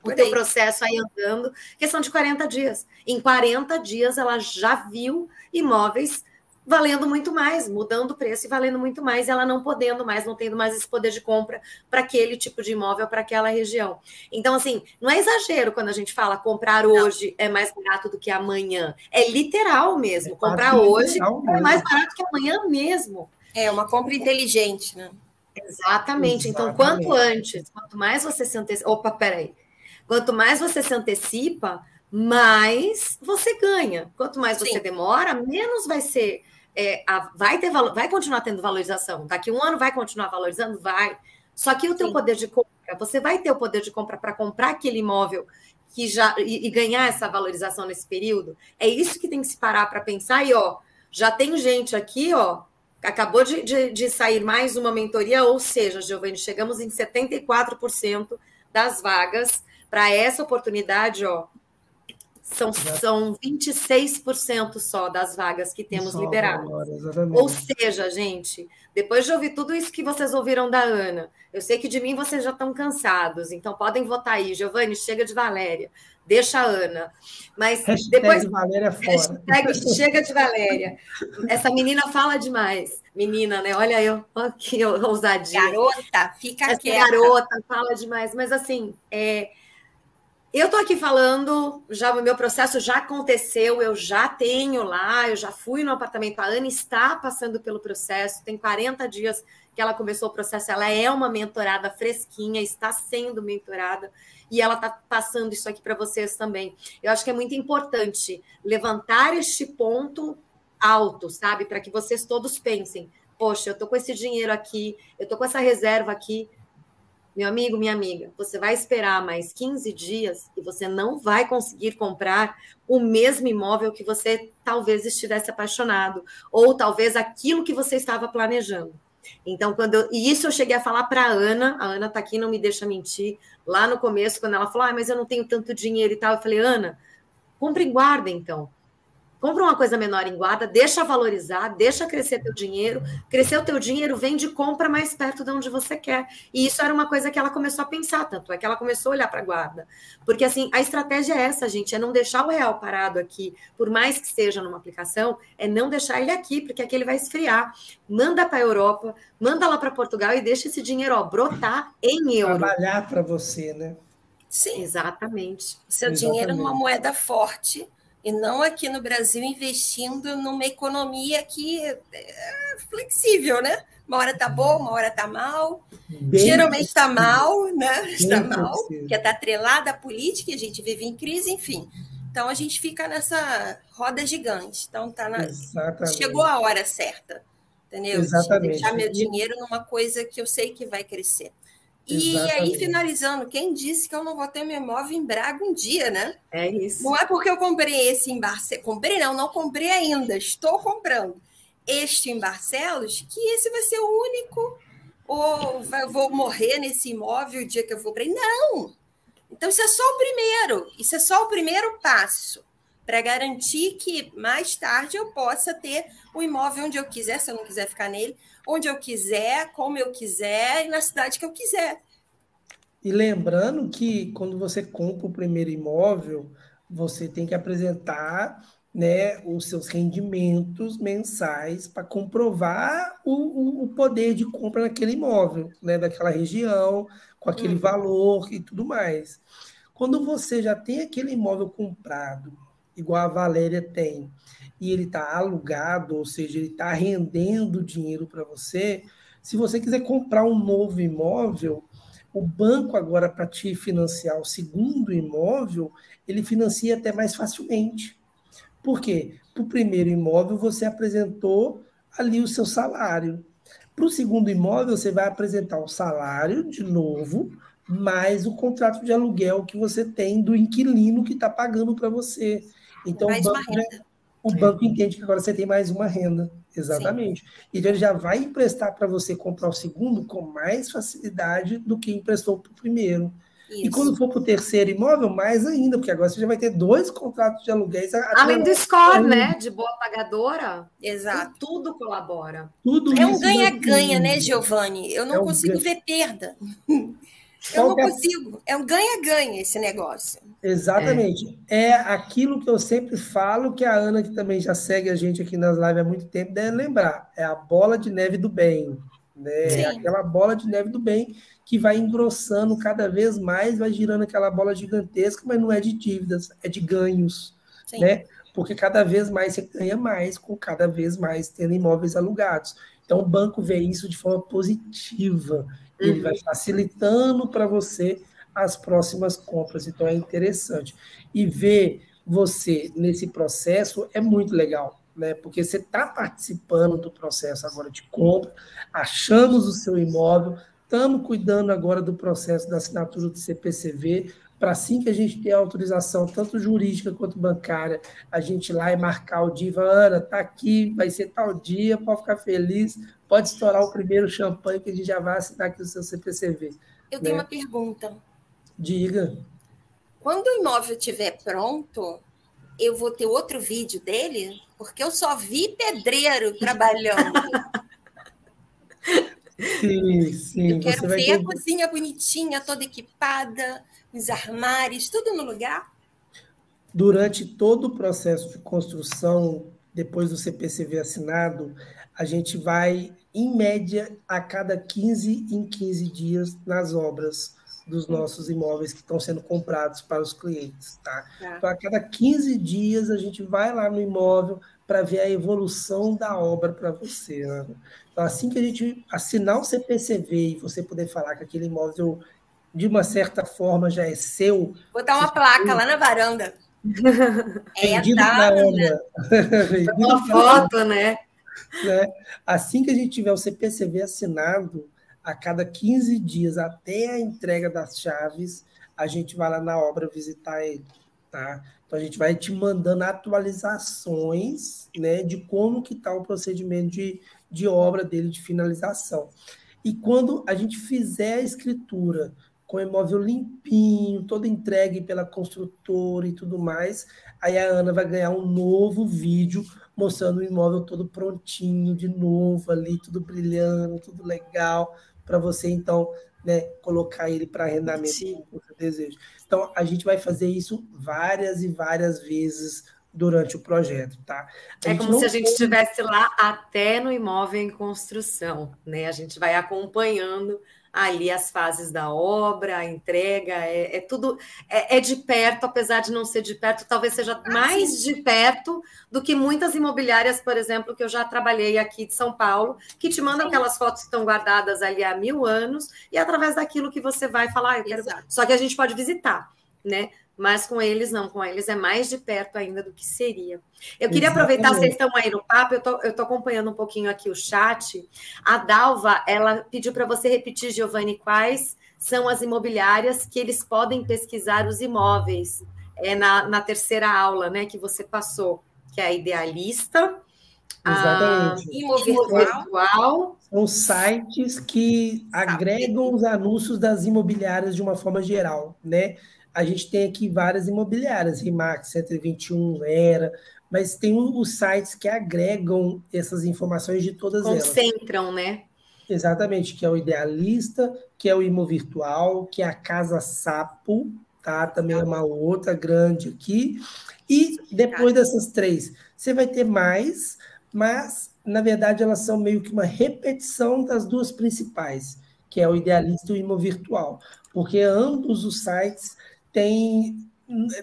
Speaker 7: O teu processo aí andando. Questão de 40 dias. Em 40 dias, ela já viu imóveis valendo muito mais, mudando o preço e valendo muito mais, e ela não podendo mais, não tendo mais esse poder de compra para aquele tipo de imóvel, para aquela região. Então, assim, não é exagero quando a gente fala comprar hoje é mais barato do que amanhã. É literal mesmo. É comprar hoje é mais barato que amanhã mesmo.
Speaker 9: É uma compra inteligente, né?
Speaker 7: Exatamente. Então, quanto antes, quanto mais você se antecipa. Opa, peraí. Quanto mais você se antecipa, mais você ganha. Quanto mais você Sim. demora, menos vai ser. É, a, vai, ter, vai continuar tendo valorização. Daqui um ano vai continuar valorizando? Vai. Só que o teu Sim. poder de compra, você vai ter o poder de compra para comprar aquele imóvel que já e, e, ganhar essa valorização nesse período. É isso que tem que se parar para pensar. E ó, já tem gente aqui, ó, acabou de, de, de sair mais uma mentoria, ou seja, Giovanni, chegamos em 74% das vagas para essa oportunidade, ó, são, são 26% só das vagas que temos só liberadas. Ou seja, gente, depois de ouvir tudo isso que vocês ouviram da Ana, eu sei que de mim vocês já estão cansados, então podem votar aí. Giovanni, chega de Valéria, deixa a Ana. Mas hashtag depois.
Speaker 8: Valéria fora.
Speaker 7: Hashtag chega de Valéria. Essa menina fala demais. Menina, né? Olha eu, olha que ousadia.
Speaker 9: Garota, fica
Speaker 7: Essa quieta. garota fala demais. Mas assim, é eu estou aqui falando, já o meu processo já aconteceu, eu já tenho lá, eu já fui no apartamento. A Ana está passando pelo processo, tem 40 dias que ela começou o processo. Ela é uma mentorada fresquinha, está sendo mentorada e ela está passando isso aqui para vocês também. Eu acho que é muito importante levantar este ponto alto, sabe, para que vocês todos pensem: poxa, eu estou com esse dinheiro aqui, eu estou com essa reserva aqui, meu amigo, minha amiga, você vai esperar mais 15 dias e você não vai conseguir comprar o mesmo imóvel que você talvez estivesse apaixonado, ou talvez aquilo que você estava planejando. Então, quando eu, e isso eu cheguei a falar para a Ana, a Ana está aqui, não me deixa mentir. Lá no começo, quando ela falou, ah, mas eu não tenho tanto dinheiro e tal, eu falei, Ana, compre em guarda então. Compra uma coisa menor em guarda, deixa valorizar, deixa crescer teu dinheiro. Crescer o teu dinheiro, vende compra mais perto de onde você quer. E isso era uma coisa que ela começou a pensar, tanto é que ela começou a olhar para a guarda. Porque assim, a estratégia é essa, gente, é não deixar o real parado aqui, por mais que esteja numa aplicação, é não deixar ele aqui, porque aqui ele vai esfriar. Manda para a Europa, manda lá para Portugal e deixa esse dinheiro ó, brotar em euro.
Speaker 8: Trabalhar para você, né?
Speaker 7: Sim. Exatamente.
Speaker 9: Seu
Speaker 7: Exatamente.
Speaker 9: dinheiro numa moeda forte e não aqui no Brasil investindo numa economia que é flexível, né? Uma hora tá bom, uma hora tá mal. Bem Geralmente está mal, né? Está mal, porque está atrelada à política, a gente vive em crise, enfim. Então a gente fica nessa roda gigante. Então tá na... chegou a hora certa, entendeu?
Speaker 8: Exatamente.
Speaker 9: De deixar meu dinheiro numa coisa que eu sei que vai crescer. E aí, finalizando, quem disse que eu não vou ter meu imóvel em Braga um dia, né?
Speaker 7: É isso.
Speaker 9: Não é porque eu comprei esse em Barcelos. Comprei, não, não comprei ainda, estou comprando este em Barcelos, que esse vai ser o único, ou vou morrer nesse imóvel o dia que eu for para Não! Então, isso é só o primeiro, isso é só o primeiro passo para garantir que mais tarde eu possa ter o imóvel onde eu quiser, se eu não quiser ficar nele, onde eu quiser, como eu quiser e na cidade que eu quiser.
Speaker 8: E lembrando que quando você compra o primeiro imóvel, você tem que apresentar né, os seus rendimentos mensais para comprovar o, o, poder de compra naquele imóvel, né, daquela região, com aquele hum. valor e tudo mais. Quando você já tem aquele imóvel comprado, igual a Valéria tem, e ele está alugado, ou seja, ele está rendendo dinheiro para você, se você quiser comprar um novo imóvel, o banco agora para te financiar o segundo imóvel, ele financia até mais facilmente. Por quê? Para o primeiro imóvel você apresentou ali o seu salário. Para o segundo imóvel você vai apresentar o salário de novo, mais o contrato de aluguel que você tem do inquilino que está pagando para você. Então, mais o banco, o banco entende que agora você tem mais uma renda. Exatamente. Sim. Então ele já vai emprestar para você comprar o segundo com mais facilidade do que emprestou para o primeiro. Isso. E quando for para o terceiro imóvel, mais ainda, porque agora você já vai ter dois contratos de aluguéis.
Speaker 7: Além do score, né? De boa pagadora.
Speaker 9: Exato.
Speaker 7: Tudo colabora.
Speaker 8: Tudo
Speaker 9: é um ganha-ganha, né, Giovanni? Eu não é consigo ver perda. Eu não é consigo. É um ganha-ganha esse negócio.
Speaker 8: Exatamente. É. é. aquilo que eu sempre falo, que a Ana, que também já segue a gente aqui nas lives há muito tempo, deve lembrar. É a bola de neve do bem. Né? É aquela bola de neve do bem que vai engrossando cada vez mais, vai girando aquela bola gigantesca, mas não é de dívidas, é de ganhos. Sim. Né? Porque cada vez mais você ganha mais com cada vez mais tendo imóveis alugados. Então, o banco vê isso de forma positiva. Uhum. Ele vai facilitando para você as próximas compras. Então, é interessante. E ver você nesse processo é muito legal, né? Porque você está participando do processo agora de compra, achamos o seu imóvel, estamos cuidando agora do processo da assinatura do CPCV, para assim que a gente ter a autorização, tanto jurídica quanto bancária, a gente ir lá e marcar o dia, Ana, tá aqui, vai ser tal dia, pode ficar feliz, pode estourar o primeiro champanhe que a gente já vai assinar aqui o seu CPCV.
Speaker 9: Eu né? tenho uma pergunta.
Speaker 8: Diga.
Speaker 9: Quando o imóvel estiver pronto, eu vou ter outro vídeo dele? Porque eu só vi pedreiro trabalhando.
Speaker 8: sim, sim.
Speaker 9: Eu quero ver ter... a cozinha bonitinha, toda equipada, os armários, tudo no lugar?
Speaker 8: Durante todo o processo de construção, depois do CPCV assinado, a gente vai, em média, a cada 15 em 15 dias nas obras dos nossos imóveis que estão sendo comprados para os clientes. Tá? tá. Então, a cada 15 dias, a gente vai lá no imóvel para ver a evolução da obra para você. Né? Então, assim que a gente assinar o CPCV e você poder falar que aquele imóvel de uma certa forma já é seu.
Speaker 9: Botar uma placa lá na varanda.
Speaker 8: É Vendido para onda.
Speaker 7: uma foto, né?
Speaker 8: Né? Assim que a gente tiver o CPCV assinado, a cada 15 dias, até a entrega das chaves, a gente vai lá na obra visitar ele. Tá? Então a gente vai te mandando atualizações né, de como que está o procedimento de, de obra dele, de finalização. E quando a gente fizer a escritura com o imóvel limpinho, todo entregue pela construtora e tudo mais. Aí a Ana vai ganhar um novo vídeo mostrando o imóvel todo prontinho, de novo ali, tudo brilhando, tudo legal, para você então né, colocar ele para arrendamento Sim. como você deseja. Então a gente vai fazer isso várias e várias vezes durante o projeto, tá?
Speaker 7: A é como se a gente estivesse lá até no imóvel em construção, né? A gente vai acompanhando ali as fases da obra, a entrega, é, é tudo é, é, de perto, apesar de não ser de perto, talvez seja ah, mais de perto do que muitas imobiliárias, por exemplo, que eu já trabalhei aqui de São Paulo, que te mandam sim. aquelas fotos que estão guardadas ali há mil anos, e através daquilo que você vai falar, ah, eu quero... só que a gente pode visitar, né? Mas com eles não, com eles é mais de perto ainda do que seria. Eu queria Exatamente. aproveitar, vocês estão aí no papo, eu tô, eu tô acompanhando um pouquinho aqui o chat. A Dalva, ela pediu para você repetir, Giovanni, quais são as imobiliárias que eles podem pesquisar os imóveis. É na, na terceira aula, né, que você passou, que é a idealista,
Speaker 8: Exatamente.
Speaker 7: Imovirtual.
Speaker 8: São sites que agregam os anúncios das imobiliárias de uma forma geral, né? A gente tem aqui várias imobiliárias, Rimax, 121, Era, mas tem os sites que agregam essas informações de todas
Speaker 7: Concentram,
Speaker 8: elas.
Speaker 7: Concentram, né?
Speaker 8: Exatamente, que é o Idealista, que é o Imo Virtual, que é a Casa Sapo, tá? Também é uma outra grande aqui. E depois dessas três, você vai ter mais, mas na verdade elas são meio que uma repetição das duas principais, que é o Idealista e o Imo Virtual, porque ambos os sites tem.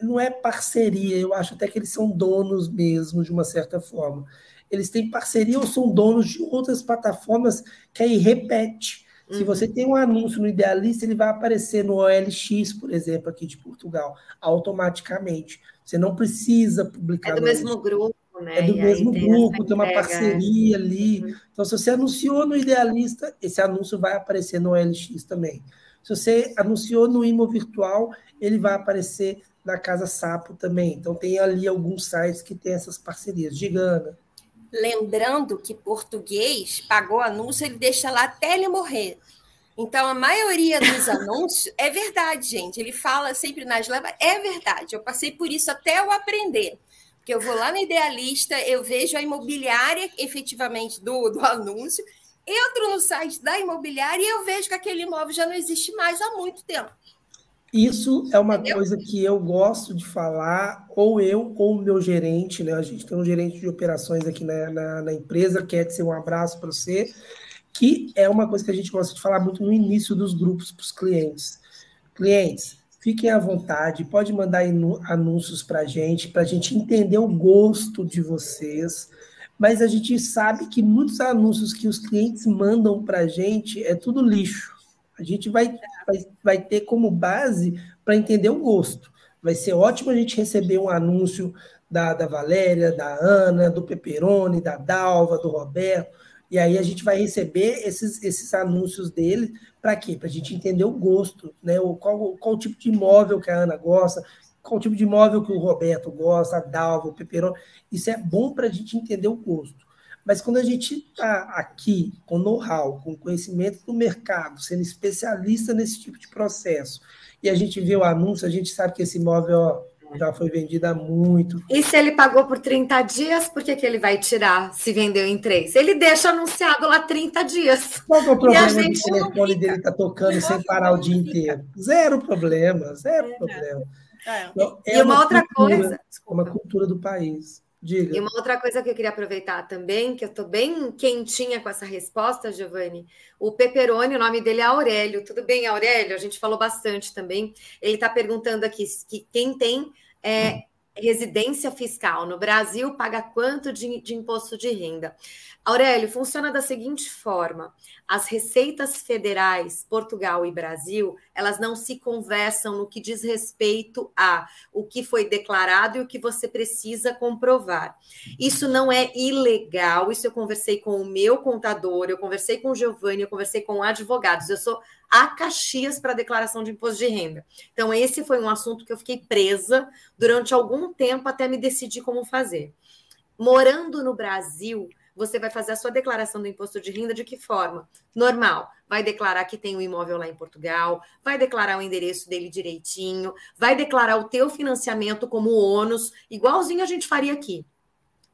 Speaker 8: Não é parceria, eu acho até que eles são donos mesmo, de uma certa forma. Eles têm parceria ou são donos de outras plataformas que aí repete. Uhum. Se você tem um anúncio no Idealista, ele vai aparecer no OLX, por exemplo, aqui de Portugal, automaticamente. Você não precisa publicar.
Speaker 7: É do mesmo grupo, né?
Speaker 8: É do e mesmo grupo, tem, uma parceria ali. Uhum. Então, se você anunciou no Idealista, esse anúncio vai aparecer no OLX também. Se você anunciou no Imo Virtual, ele vai aparecer na Casa Sapo também. Então tem ali alguns sites que tem essas parcerias. Gigana.
Speaker 9: Lembrando que português pagou anúncio, ele deixa lá até ele morrer. Então, a maioria dos anúncios é verdade, gente. Ele fala sempre nas levas, é verdade. Eu passei por isso até eu aprender. Porque eu vou lá na Idealista, eu vejo a imobiliária efetivamente do, do anúncio, entro no site da imobiliária e eu vejo que aquele imóvel já não existe mais há muito tempo.
Speaker 8: Isso é uma Entendeu? coisa que eu gosto de falar, ou eu ou o meu gerente, né? A gente tem um gerente de operações aqui na, na, na empresa, quer ser um abraço para você, que é uma coisa que a gente gosta de falar muito no início dos grupos para os clientes. Clientes, fiquem à vontade, pode mandar anúncios para a gente, para a gente entender o gosto de vocês mas a gente sabe que muitos anúncios que os clientes mandam para a gente é tudo lixo. A gente vai, vai, vai ter como base para entender o gosto. Vai ser ótimo a gente receber um anúncio da, da Valéria, da Ana, do Peperoni, da Dalva, do Roberto, e aí a gente vai receber esses, esses anúncios dele para quê? Para a gente entender o gosto, né? O, qual, qual tipo de imóvel que a Ana gosta, qual o tipo de imóvel que o Roberto gosta, a Dalva, o Peperoni. Isso é bom para a gente entender o gosto. Mas quando a gente está aqui com know-how, com conhecimento do mercado, sendo especialista nesse tipo de processo, e a gente vê o anúncio, a gente sabe que esse imóvel ó, já foi vendido há muito.
Speaker 7: E se ele pagou por 30 dias, por que, que ele vai tirar se vendeu em três? Ele deixa anunciado lá 30 dias.
Speaker 8: Qual é o problema do telefone dele estar tá tocando sem parar o dia inteiro? Zero problema, zero é, problema.
Speaker 7: É. Então, é e uma, uma outra cultura, coisa.
Speaker 8: Desculpa. Uma cultura do país. Diga.
Speaker 7: E uma outra coisa que eu queria aproveitar também, que eu estou bem quentinha com essa resposta, Giovanni. O Peperoni, o nome dele é Aurélio. Tudo bem, Aurélio? A gente falou bastante também. Ele está perguntando aqui que quem tem é, residência fiscal no Brasil paga quanto de, de imposto de renda? Aurélio, funciona da seguinte forma: as receitas federais, Portugal e Brasil, elas não se conversam no que diz respeito a o que foi declarado e o que você precisa comprovar. Isso não é ilegal, isso eu conversei com o meu contador, eu conversei com o Giovanni, eu conversei com advogados, eu sou a Caxias para declaração de imposto de renda. Então, esse foi um assunto que eu fiquei presa durante algum tempo até me decidir como fazer. Morando no Brasil, você vai fazer a sua declaração do imposto de renda de que forma? Normal. Vai declarar que tem um imóvel lá em Portugal, vai declarar o endereço dele direitinho, vai declarar o teu financiamento como ônus, igualzinho a gente faria aqui.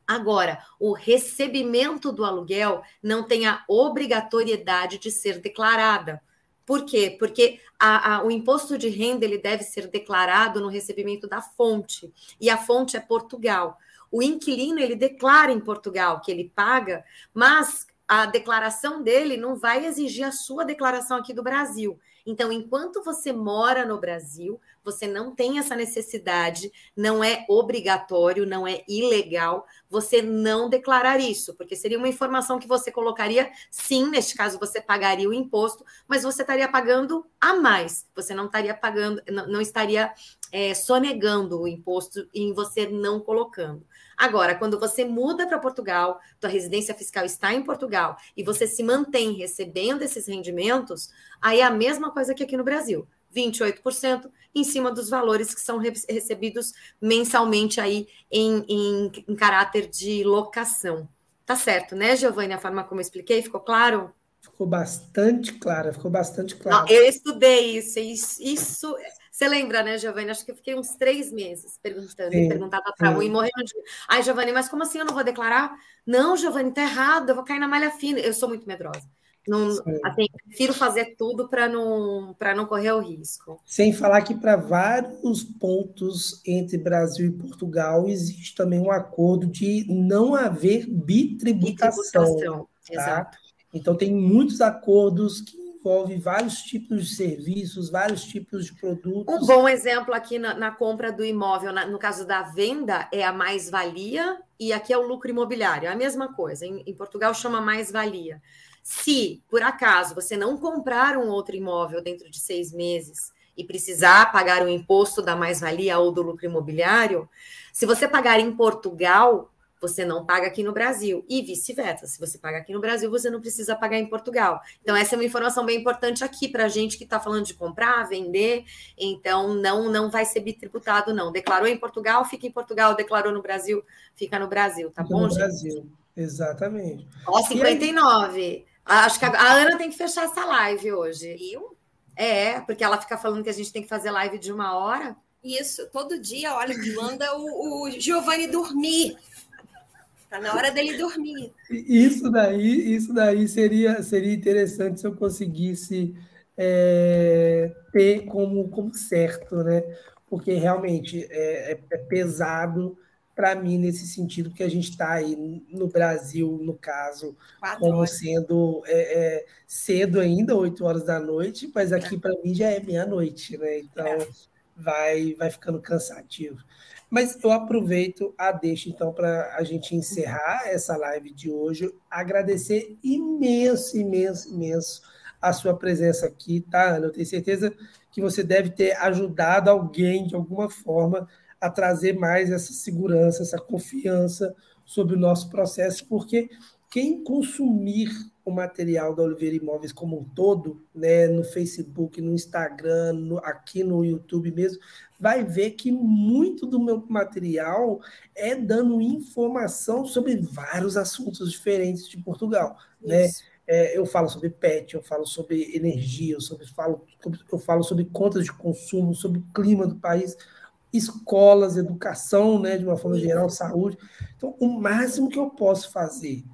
Speaker 7: Agora, o recebimento do aluguel não tem a obrigatoriedade de ser declarada. Por quê? Porque a, a, o imposto de renda ele deve ser declarado no recebimento da fonte, e a fonte é Portugal. O inquilino ele declara em Portugal que ele paga, mas a declaração dele não vai exigir a sua declaração aqui do Brasil. Então, enquanto você mora no Brasil, você não tem essa necessidade, não é obrigatório, não é ilegal você não declarar isso, porque seria uma informação que você colocaria, sim, neste caso você pagaria o imposto, mas você estaria pagando a mais, você não estaria pagando, não, estaria é, sonegando o imposto em você não colocando. Agora, quando você muda para Portugal, tua residência fiscal está em Portugal e você se mantém recebendo esses rendimentos, aí é a mesma coisa que aqui no Brasil. 28% em cima dos valores que são recebidos mensalmente aí em, em, em caráter de locação. Tá certo, né, Giovanni? A forma como eu expliquei, ficou claro?
Speaker 8: Ficou bastante claro, ficou bastante claro.
Speaker 7: Eu estudei isso, isso você lembra, né, Giovanni? Acho que eu fiquei uns três meses perguntando, sim, perguntava para um e morrendo de. Ai, Giovanni, mas como assim eu não vou declarar? Não, Giovanni, tá errado, eu vou cair na malha fina. Eu sou muito medrosa. Não, assim, prefiro fazer tudo para não, não correr o risco.
Speaker 8: Sem falar que para vários pontos entre Brasil e Portugal existe também um acordo de não haver bitributação. bitributação tá? Exato. Então tem muitos acordos que envolve vários tipos de serviços, vários tipos de produtos.
Speaker 7: Um bom exemplo aqui na, na compra do imóvel, na, no caso da venda, é a mais-valia, e aqui é o lucro imobiliário, é a mesma coisa. Em, em Portugal chama mais-valia. Se, por acaso, você não comprar um outro imóvel dentro de seis meses e precisar pagar o imposto da mais-valia ou do lucro imobiliário, se você pagar em Portugal, você não paga aqui no Brasil. E vice-versa. Se você paga aqui no Brasil, você não precisa pagar em Portugal. Então, essa é uma informação bem importante aqui para a gente que está falando de comprar, vender. Então, não, não vai ser bitributado, não. Declarou em Portugal, fica em Portugal. Declarou no Brasil, fica no Brasil, tá fica bom,
Speaker 8: no
Speaker 7: gente?
Speaker 8: Brasil, exatamente.
Speaker 7: Ó, 59. Acho que a, a Ana tem que fechar essa live hoje.
Speaker 9: Eu?
Speaker 7: É, porque ela fica falando que a gente tem que fazer live de uma hora.
Speaker 9: Isso, todo dia, olha, manda o, o Giovanni dormir. Tá na hora dele dormir.
Speaker 8: Isso daí, isso daí seria, seria interessante se eu conseguisse é, ter como, como certo, né? Porque realmente é, é, é pesado para mim nesse sentido, que a gente está aí no Brasil, no caso, Quatro como horas. sendo é, é, cedo ainda, 8 horas da noite, mas aqui para mim já é meia-noite, né? Então é. vai, vai ficando cansativo. Mas eu aproveito a deixa, então, para a gente encerrar essa live de hoje. Agradecer imenso, imenso, imenso a sua presença aqui, tá, Ana? Eu tenho certeza que você deve ter ajudado alguém de alguma forma a trazer mais essa segurança, essa confiança sobre o nosso processo, porque quem consumir o material da Oliveira Imóveis como um todo, né, no Facebook, no Instagram, no, aqui no YouTube mesmo, vai ver que muito do meu material é dando informação sobre vários assuntos diferentes de Portugal, né? É, eu falo sobre pet, eu falo sobre energia, eu, sobre, falo, eu falo sobre contas de consumo, sobre clima do país, escolas, educação, né, de uma forma geral, saúde. Então, o máximo que eu posso fazer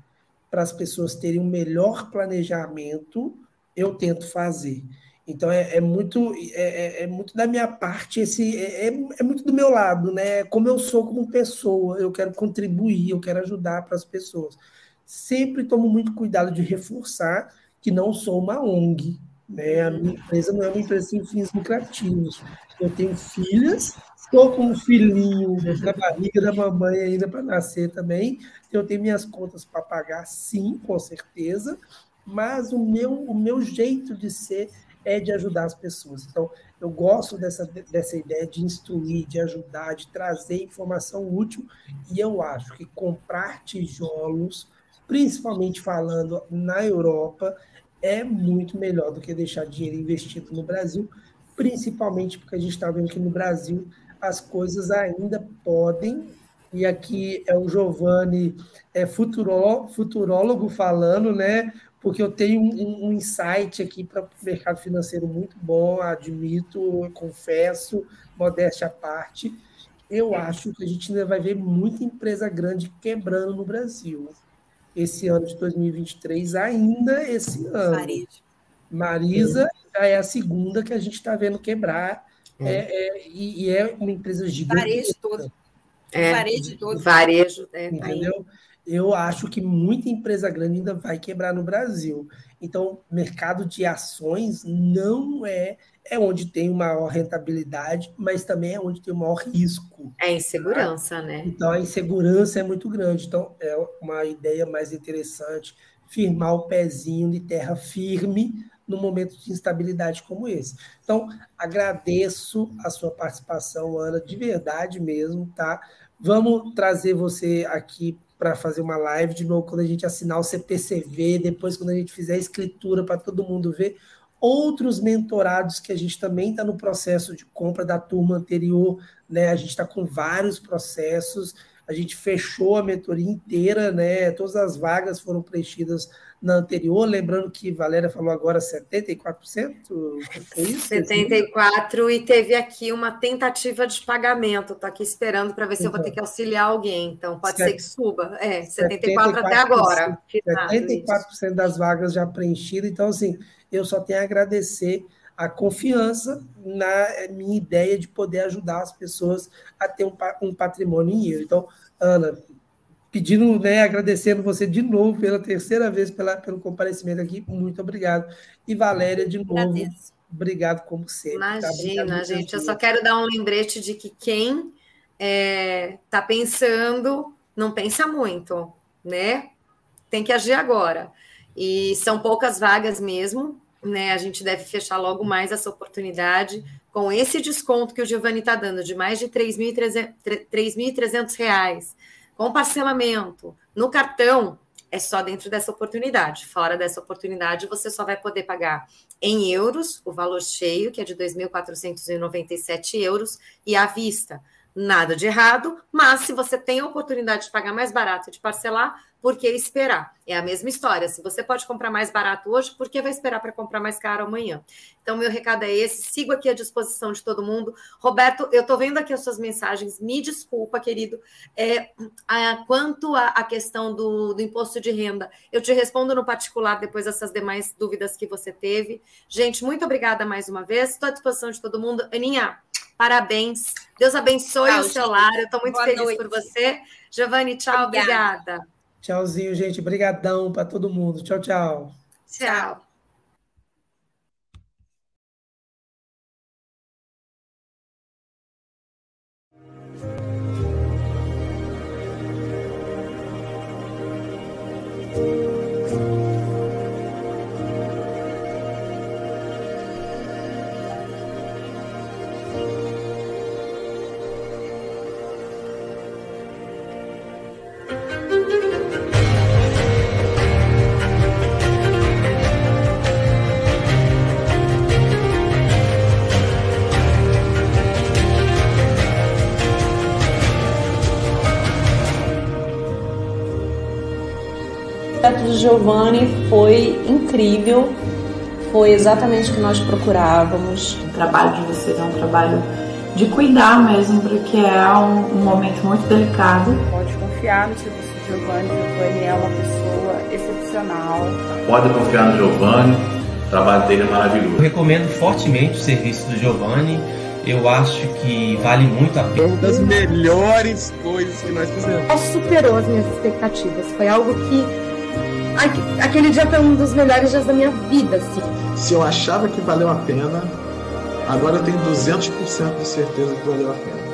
Speaker 8: para as pessoas terem um melhor planejamento, eu tento fazer. Então é, é muito é, é, é, muito da minha parte esse é, é, é, muito do meu lado, né? Como eu sou como pessoa, eu quero contribuir, eu quero ajudar para as pessoas. Sempre tomo muito cuidado de reforçar que não sou uma ONG, né? A minha empresa não é uma empresa sem fins lucrativos. Eu tenho filhas, estou com um filhinho na barriga da mamãe ainda para nascer também. Eu tenho minhas contas para pagar, sim, com certeza. Mas o meu, o meu jeito de ser é de ajudar as pessoas. Então, eu gosto dessa, dessa ideia de instruir, de ajudar, de trazer informação útil, e eu acho que comprar tijolos, principalmente falando na Europa, é muito melhor do que deixar dinheiro investido no Brasil, principalmente porque a gente está vendo que no Brasil as coisas ainda podem, e aqui é o Giovanni, é futuró, futurólogo falando, né? Porque eu tenho um, um insight aqui para o mercado financeiro muito bom, admito, confesso, modéstia à parte. Eu acho que a gente ainda vai ver muita empresa grande quebrando no Brasil. Esse ano de 2023, ainda esse ano. Marisa já é a segunda que a gente está vendo quebrar. É. É, e, e, é uma empresa gigante.
Speaker 9: Varejo todo.
Speaker 7: É, varejo todo. Varejo, é,
Speaker 8: tá entendeu? Tá eu acho que muita empresa grande ainda vai quebrar no Brasil. Então, mercado de ações não é é onde tem maior rentabilidade, mas também é onde tem o maior risco.
Speaker 7: É insegurança, tá? né?
Speaker 8: Então a insegurança é muito grande. Então é uma ideia mais interessante firmar o pezinho de terra firme no momento de instabilidade como esse. Então agradeço a sua participação, Ana, de verdade mesmo, tá? Vamos trazer você aqui para fazer uma live de novo quando a gente assinar o CPCV, depois quando a gente fizer a escritura para todo mundo ver. Outros mentorados que a gente também está no processo de compra da turma anterior, né? A gente está com vários processos, a gente fechou a mentoria inteira, né? Todas as vagas foram preenchidas na anterior, lembrando que Valéria falou agora 74%,
Speaker 7: é isso? 74% e teve aqui uma tentativa de pagamento, estou aqui esperando para ver então, se eu vou ter que auxiliar alguém, então pode ser que suba, é, 74% até agora.
Speaker 8: 74% das vagas já preenchidas, então assim, eu só tenho a agradecer a confiança na minha ideia de poder ajudar as pessoas a ter um, um patrimônio em euro. Então, Ana, pedindo, né, agradecendo você de novo pela terceira vez pela, pelo comparecimento aqui. Muito obrigado. E Valéria, de novo, Agradeço. obrigado como sempre.
Speaker 7: Tá? Imagina, tá? gente. Eu só quero dar um lembrete de que quem está é, tá pensando, não pensa muito, né? Tem que agir agora. E são poucas vagas mesmo, né? A gente deve fechar logo mais essa oportunidade com esse desconto que o Giovanni está dando de mais de R$ 3.300 com parcelamento no cartão, é só dentro dessa oportunidade. Fora dessa oportunidade, você só vai poder pagar em euros, o valor cheio, que é de 2.497 euros, e à vista. Nada de errado, mas se você tem a oportunidade de pagar mais barato e de parcelar, por que esperar? É a mesma história. Se você pode comprar mais barato hoje, por que vai esperar para comprar mais caro amanhã? Então, meu recado é esse. Sigo aqui à disposição de todo mundo. Roberto, eu estou vendo aqui as suas mensagens. Me desculpa, querido. É, a, quanto à questão do, do imposto de renda, eu te respondo no particular depois dessas demais dúvidas que você teve. Gente, muito obrigada mais uma vez. Estou à disposição de todo mundo. Aninha, Parabéns. Deus abençoe tchau, o seu lar. Eu estou muito Boa feliz noite. por você. Giovanni, tchau, obrigada. obrigada.
Speaker 8: Tchauzinho, gente. Obrigadão para todo mundo. Tchau, tchau.
Speaker 7: Tchau.
Speaker 2: thank projeto de Giovanni foi incrível, foi exatamente o que nós procurávamos. O trabalho de vocês é um trabalho de cuidar mesmo, porque é um, um momento muito delicado.
Speaker 3: Pode confiar no serviço de Giovanni, Giovanni é uma pessoa excepcional.
Speaker 4: Pode confiar no Giovanni, o trabalho dele é maravilhoso.
Speaker 5: Eu recomendo fortemente o serviço do Giovanni. Eu acho que vale muito a pena.
Speaker 6: Uma das melhores coisas que nós fizemos.
Speaker 10: Superou as minhas expectativas. Foi algo que. Aquele dia foi um dos melhores dias da minha vida, assim.
Speaker 6: Se eu achava que valeu a pena, agora eu tenho 200% de certeza que valeu a pena.